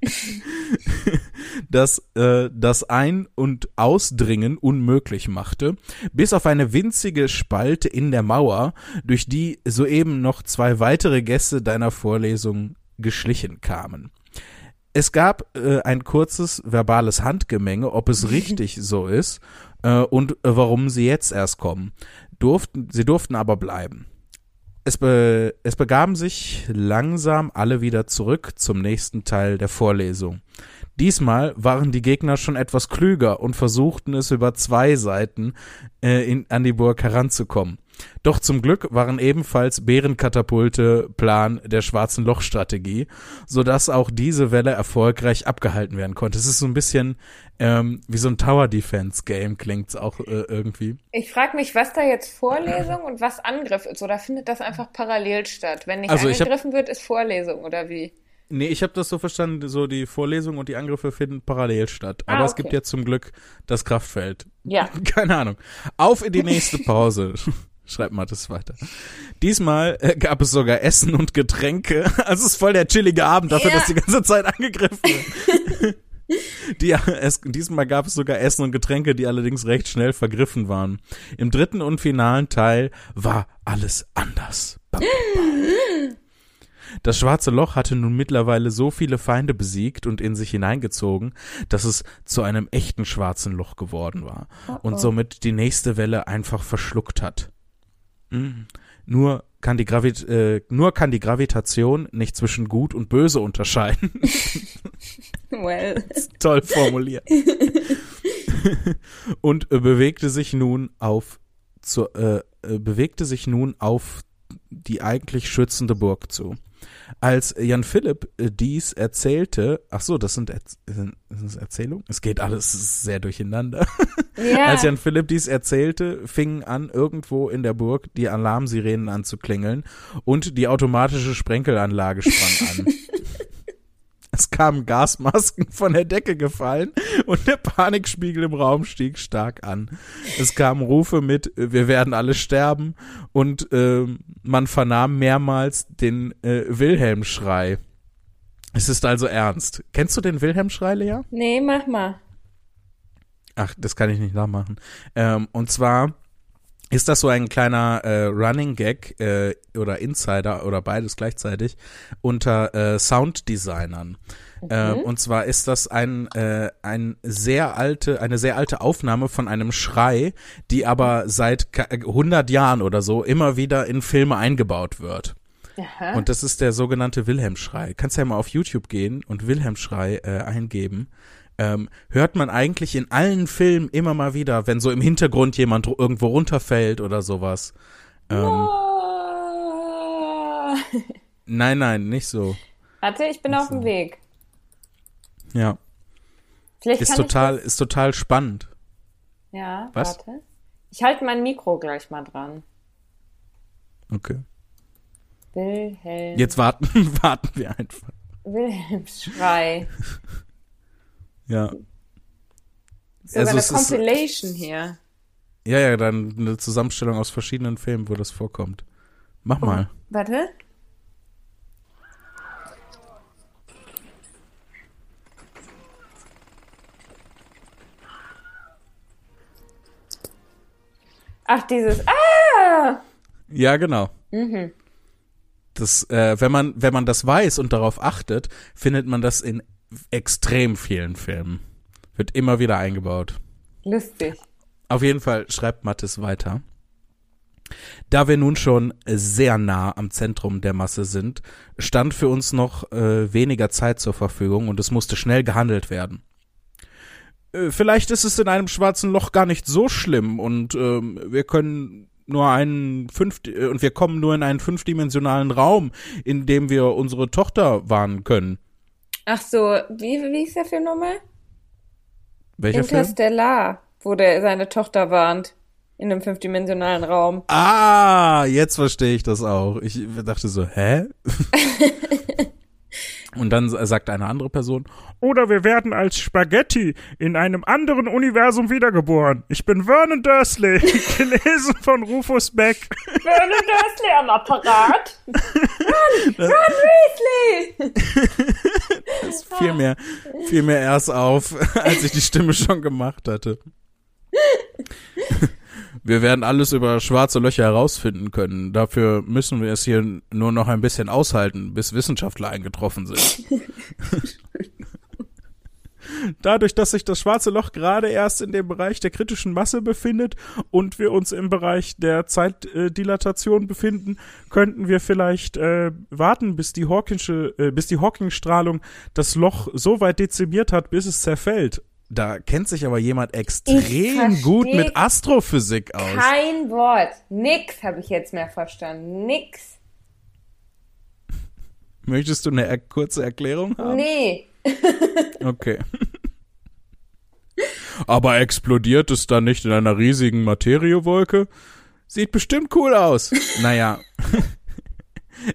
das äh, das Ein- und Ausdringen unmöglich machte, bis auf eine winzige Spalte in der Mauer, durch die soeben noch zwei weitere Gäste deiner Vorlesung geschlichen kamen. Es gab äh, ein kurzes verbales Handgemenge, ob es richtig so ist äh, und äh, warum sie jetzt erst kommen. Durften, sie durften aber bleiben. Es, be, es begaben sich langsam alle wieder zurück zum nächsten Teil der Vorlesung. Diesmal waren die Gegner schon etwas klüger und versuchten es über zwei Seiten äh, in, an die Burg heranzukommen. Doch zum Glück waren ebenfalls Bärenkatapulte Plan der schwarzen Lochstrategie, so dass auch diese Welle erfolgreich abgehalten werden konnte. Es ist so ein bisschen ähm, wie so ein Tower Defense Game klingt's auch äh, irgendwie. Ich frage mich, was da jetzt Vorlesung und was Angriff ist, oder findet das einfach parallel statt? Wenn nicht Also ich hab- angegriffen wird, ist Vorlesung oder wie? Nee, ich habe das so verstanden, so die Vorlesung und die Angriffe finden parallel statt. Ah, Aber es okay. gibt jetzt zum Glück das Kraftfeld. Ja. Keine Ahnung. Auf in die nächste Pause. Schreibt Mathis weiter. Diesmal äh, gab es sogar Essen und Getränke. Also es ist voll der chillige Abend dafür, Ja. dass die ganze Zeit angegriffen wird. Die, es, diesmal gab es sogar Essen und Getränke, die allerdings recht schnell vergriffen waren. Im dritten und finalen Teil war alles anders. Das schwarze Loch hatte nun mittlerweile so viele Feinde besiegt und in sich hineingezogen, dass es zu einem echten schwarzen Loch geworden war und somit die nächste Welle einfach verschluckt hat. Mhm. Nur kann die Gravit äh, nur kann die Gravitation nicht zwischen gut und böse unterscheiden. Well. Toll formuliert. und äh, bewegte sich nun auf zur, äh, äh, bewegte sich nun auf die eigentlich schützende Burg zu. Als Jan Philipp äh, dies erzählte, ach so, das sind, sind sind das Erzählungen? Es geht alles sehr durcheinander. Ja. Als Jan Philipp dies erzählte, fingen an, irgendwo in der Burg die Alarmsirenen anzuklingeln und die automatische Sprenkelanlage sprang an. Es kamen Gasmasken von der Decke gefallen und der Panikspiegel im Raum stieg stark an. Es kamen Rufe mit, äh, wir werden alle sterben und ähm, man vernahm mehrmals den äh, Wilhelmschrei. Es ist also ernst. Kennst du den Wilhelmschrei, Lea? Nee, mach mal. Ach, das kann ich nicht nachmachen. Ähm, und zwar ist das so ein kleiner äh, Running Gag äh, oder Insider oder beides gleichzeitig unter äh, Sounddesignern. Äh, und zwar ist das ein, äh, ein sehr alte, eine sehr alte Aufnahme von einem Schrei, die aber seit ka- 100 Jahren oder so immer wieder in Filme eingebaut wird. Aha. Und das ist der sogenannte Wilhelmschrei. Kannst ja mal auf YouTube gehen und Wilhelmschrei äh, eingeben. Ähm, hört man eigentlich in allen Filmen immer mal wieder, wenn so im Hintergrund jemand irgendwo runterfällt oder sowas. Ähm, Oh. nein, nein, nicht so. Warte, ich bin auf dem Weg. Ja, Vielleicht ist total, ist total spannend. Ja, Was? warte. Ich halte mein Mikro gleich mal dran. Okay. Wilhelm. Jetzt warten, warten wir einfach. Wilhelmsschrei. Ja. Sogar also eine Compilation ist, hier. Ja, ja, dann eine Zusammenstellung aus verschiedenen Filmen, wo das vorkommt. Mach oh, mal. Warte. Ach, dieses Ah! Ja, genau. Mhm. Das, äh, wenn man, wenn man das weiß und darauf achtet, findet man das in extrem vielen Filmen. Wird immer wieder eingebaut. Lustig. Auf jeden Fall schreibt Mattes weiter. Da wir nun schon sehr nah am Zentrum der Masse sind, stand für uns noch äh, weniger Zeit zur Verfügung und es musste schnell gehandelt werden. Äh, vielleicht ist es in einem schwarzen Loch gar nicht so schlimm und ähm, wir können nur einen fünf äh, und wir kommen nur in einen fünfdimensionalen Raum, in dem wir unsere Tochter warnen können. Ach so, wie, wie ist der Film nochmal? Welcher Film? Interstellar, wo der seine Tochter warnt. In einem fünfdimensionalen Raum. Ah, jetzt verstehe ich das auch. Ich dachte so, hä? Und dann sagt eine andere Person, oder wir werden als Spaghetti in einem anderen Universum wiedergeboren. Ich bin Vernon Dursley, gelesen von Rufus Beck. Vernon Dursley am Apparat. Run, Ron Weasley! Das fiel mir, fiel mir erst auf, als ich die Stimme schon gemacht hatte. Wir werden alles über schwarze Löcher herausfinden können. Dafür müssen wir es hier nur noch ein bisschen aushalten, bis Wissenschaftler eingetroffen sind. Dadurch, dass sich das schwarze Loch gerade erst in dem Bereich der kritischen Masse befindet und wir uns im Bereich der Zeitdilatation befinden, könnten wir vielleicht äh, warten, bis die Hawkingsche, äh, bis die Hawking-Strahlung das Loch so weit dezimiert hat, bis es zerfällt. Da kennt sich aber jemand extrem gut mit Astrophysik aus. Kein Wort. Nix habe ich jetzt mehr verstanden. Nix. Möchtest du eine er kurze Erklärung haben? Nee. Okay. Aber explodiert es dann nicht in einer riesigen Materiewolke? Sieht bestimmt cool aus. Naja.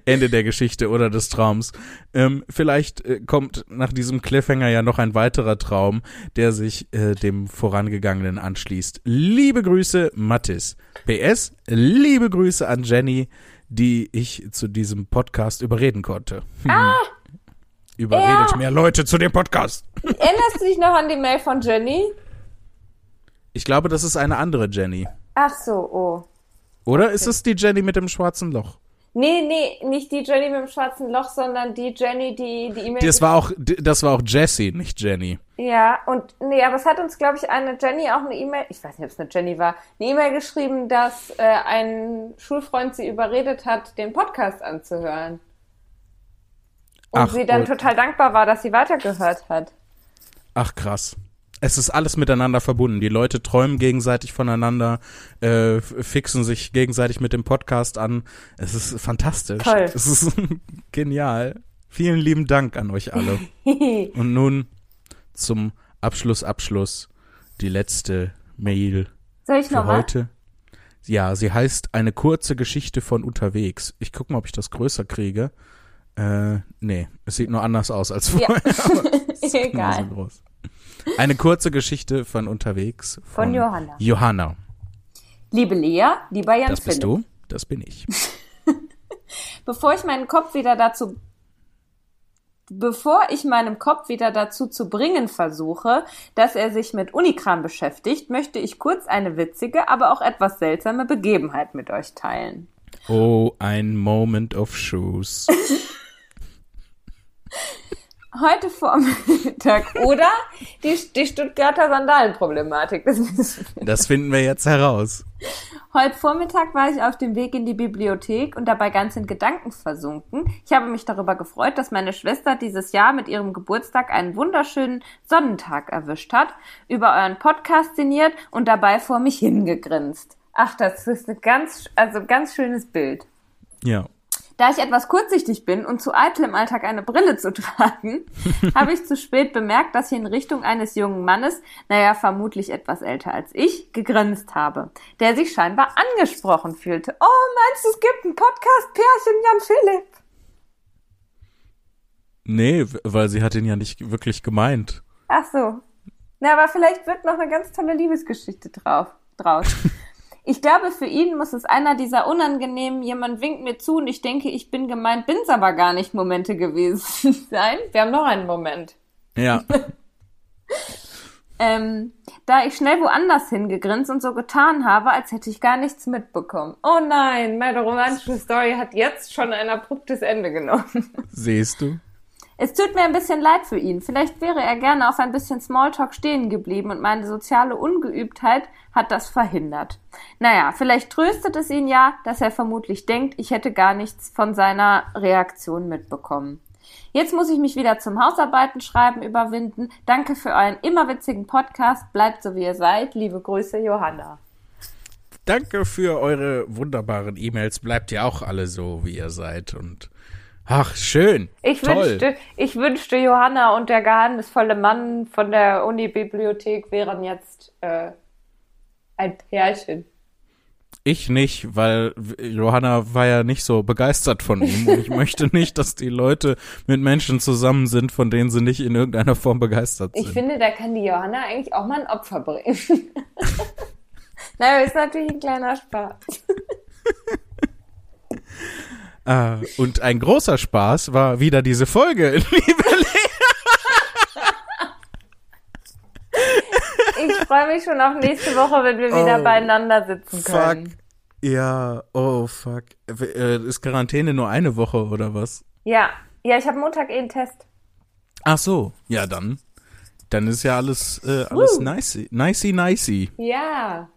Ende der Geschichte oder des Traums. Ähm, vielleicht äh, kommt nach diesem Cliffhanger ja noch ein weiterer Traum, der sich äh, dem vorangegangenen anschließt. Liebe Grüße, Mattis. PS, liebe Grüße an Jenny, die ich zu diesem Podcast überreden konnte. Ah, Überredet Ja. mehr Leute zu dem Podcast. erinnerst du dich noch an die Mail von Jenny? Ich glaube, das ist eine andere Jenny. Ach so, oh. Oder ist es die Jenny mit dem schwarzen Loch? Nee, nee, nicht die Jenny mit dem schwarzen Loch, sondern die Jenny, die die E-Mail. Das war auch, das war auch Jessie, nicht Jenny. Ja, und nee, aber es hat uns, glaube ich, eine Jenny auch eine E-Mail, ich weiß nicht, ob es eine Jenny war, eine E-Mail geschrieben, dass äh, ein Schulfreund sie überredet hat, den Podcast anzuhören. Und Ach, sie dann total dankbar war, dass sie weitergehört hat. Ach krass. Es ist alles miteinander verbunden. Die Leute träumen gegenseitig voneinander, äh, fixen sich gegenseitig mit dem Podcast an. Es ist fantastisch. Toll. Es ist genial. Vielen lieben Dank an euch alle. Und nun zum Abschluss, Abschluss, die letzte Mail Soll ich für nochmal? heute. Ja, sie heißt eine kurze Geschichte von unterwegs. Ich guck mal, ob ich das größer kriege. Äh, nee, es sieht nur anders aus als Ja. vorher. genauso Egal. groß. Eine kurze Geschichte von unterwegs von, Von Johanna. Johanna. Liebe Lea, lieber Jan Das bist Philipp, du, das bin ich. bevor ich meinen Kopf wieder dazu Bevor ich meinem Kopf wieder dazu zu bringen versuche, dass er sich mit Unikram beschäftigt, möchte ich kurz eine witzige, aber auch etwas seltsame Begebenheit mit euch teilen. Oh, ein Moment of Shoes. Heute Vormittag oder die, die Stuttgarter Sandalenproblematik. Das Das finden wir jetzt heraus. Heute Vormittag war ich auf dem Weg in die Bibliothek und dabei ganz in Gedanken versunken. Ich habe mich darüber gefreut, dass meine Schwester dieses Jahr mit ihrem Geburtstag einen wunderschönen Sonnentag erwischt hat, über euren Podcast sinniert und dabei vor mich hingegrinst. Ach, das ist ein ganz, also ganz schönes Bild. Ja. Da ich etwas kurzsichtig bin und zu eitel im Alltag eine Brille zu tragen, habe ich zu spät bemerkt, dass ich in Richtung eines jungen Mannes, naja, vermutlich etwas älter als ich, gegrinst habe, der sich scheinbar angesprochen fühlte. Oh, meinst du, es gibt ein Podcast-Pärchen, Jan Philipp? Nee, weil sie hat ihn ja nicht wirklich gemeint. Ach so. Na, aber vielleicht wird noch eine ganz tolle Liebesgeschichte drauf, draus. Ich glaube, für ihn muss es einer dieser unangenehmen, jemand winkt mir zu und ich denke, ich bin gemeint, bin's aber gar nicht Momente gewesen sein. Wir haben noch einen Moment. Ja. ähm, da ich schnell woanders hingegrinst und so getan habe, als hätte ich gar nichts mitbekommen. Oh nein, meine romantische Story hat jetzt schon ein abruptes Ende genommen. Siehst du? Es tut mir ein bisschen leid für ihn. Vielleicht wäre er gerne auf ein bisschen Smalltalk stehen geblieben und meine soziale Ungeübtheit hat das verhindert. Naja, vielleicht tröstet es ihn ja, dass er vermutlich denkt, ich hätte gar nichts von seiner Reaktion mitbekommen. Jetzt muss ich mich wieder zum Hausarbeiten schreiben überwinden. Danke für euren immer witzigen Podcast. Bleibt so wie ihr seid. Liebe Grüße, Johanna. Danke für eure wunderbaren E-Mails. Bleibt ihr auch alle so, wie ihr seid. Und ach, schön. Ich Toll. wünschte, ich wünschte, Johanna und der geheimnisvolle Mann von der Uni-Bibliothek wären jetzt äh, ein Pärchen. Ich nicht, weil Johanna war ja nicht so begeistert von ihm. Und ich möchte nicht, dass die Leute mit Menschen zusammen sind, von denen sie nicht in irgendeiner Form begeistert sind. Ich finde, da kann die Johanna eigentlich auch mal ein Opfer bringen. naja, ist natürlich ein kleiner Spaß. Äh, und ein großer Spaß war wieder diese Folge, liebe Ich freue mich schon auf nächste Woche, wenn wir wieder Oh, beieinander sitzen können. Fuck. Ja, oh fuck. Äh, Ist Quarantäne nur eine Woche oder was? Ja, ja, ich habe Montag eh einen Test. Ach so, ja dann. Dann ist ja alles, äh, alles nicey, nicey, nicey. Ja.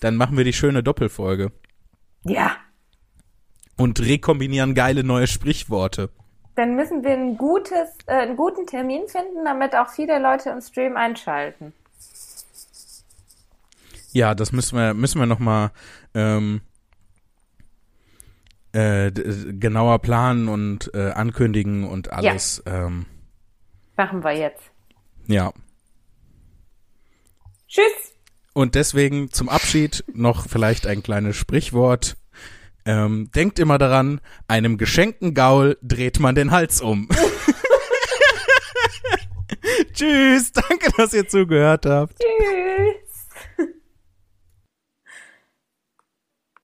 Dann machen wir die schöne Doppelfolge Ja. Und rekombinieren geile neue Sprichworte. Dann müssen wir ein gutes, äh, einen guten Termin finden, damit auch viele Leute im Stream einschalten. Ja, das müssen wir, müssen wir noch mal ähm, äh, genauer planen und äh, ankündigen und alles. Ähm, Machen wir jetzt. ja. Tschüss. Und deswegen zum Abschied noch vielleicht ein kleines Sprichwort. Ähm, denkt immer daran, einem geschenkten Gaul dreht man den Hals um. Tschüss, danke, dass ihr zugehört habt. Tschüss.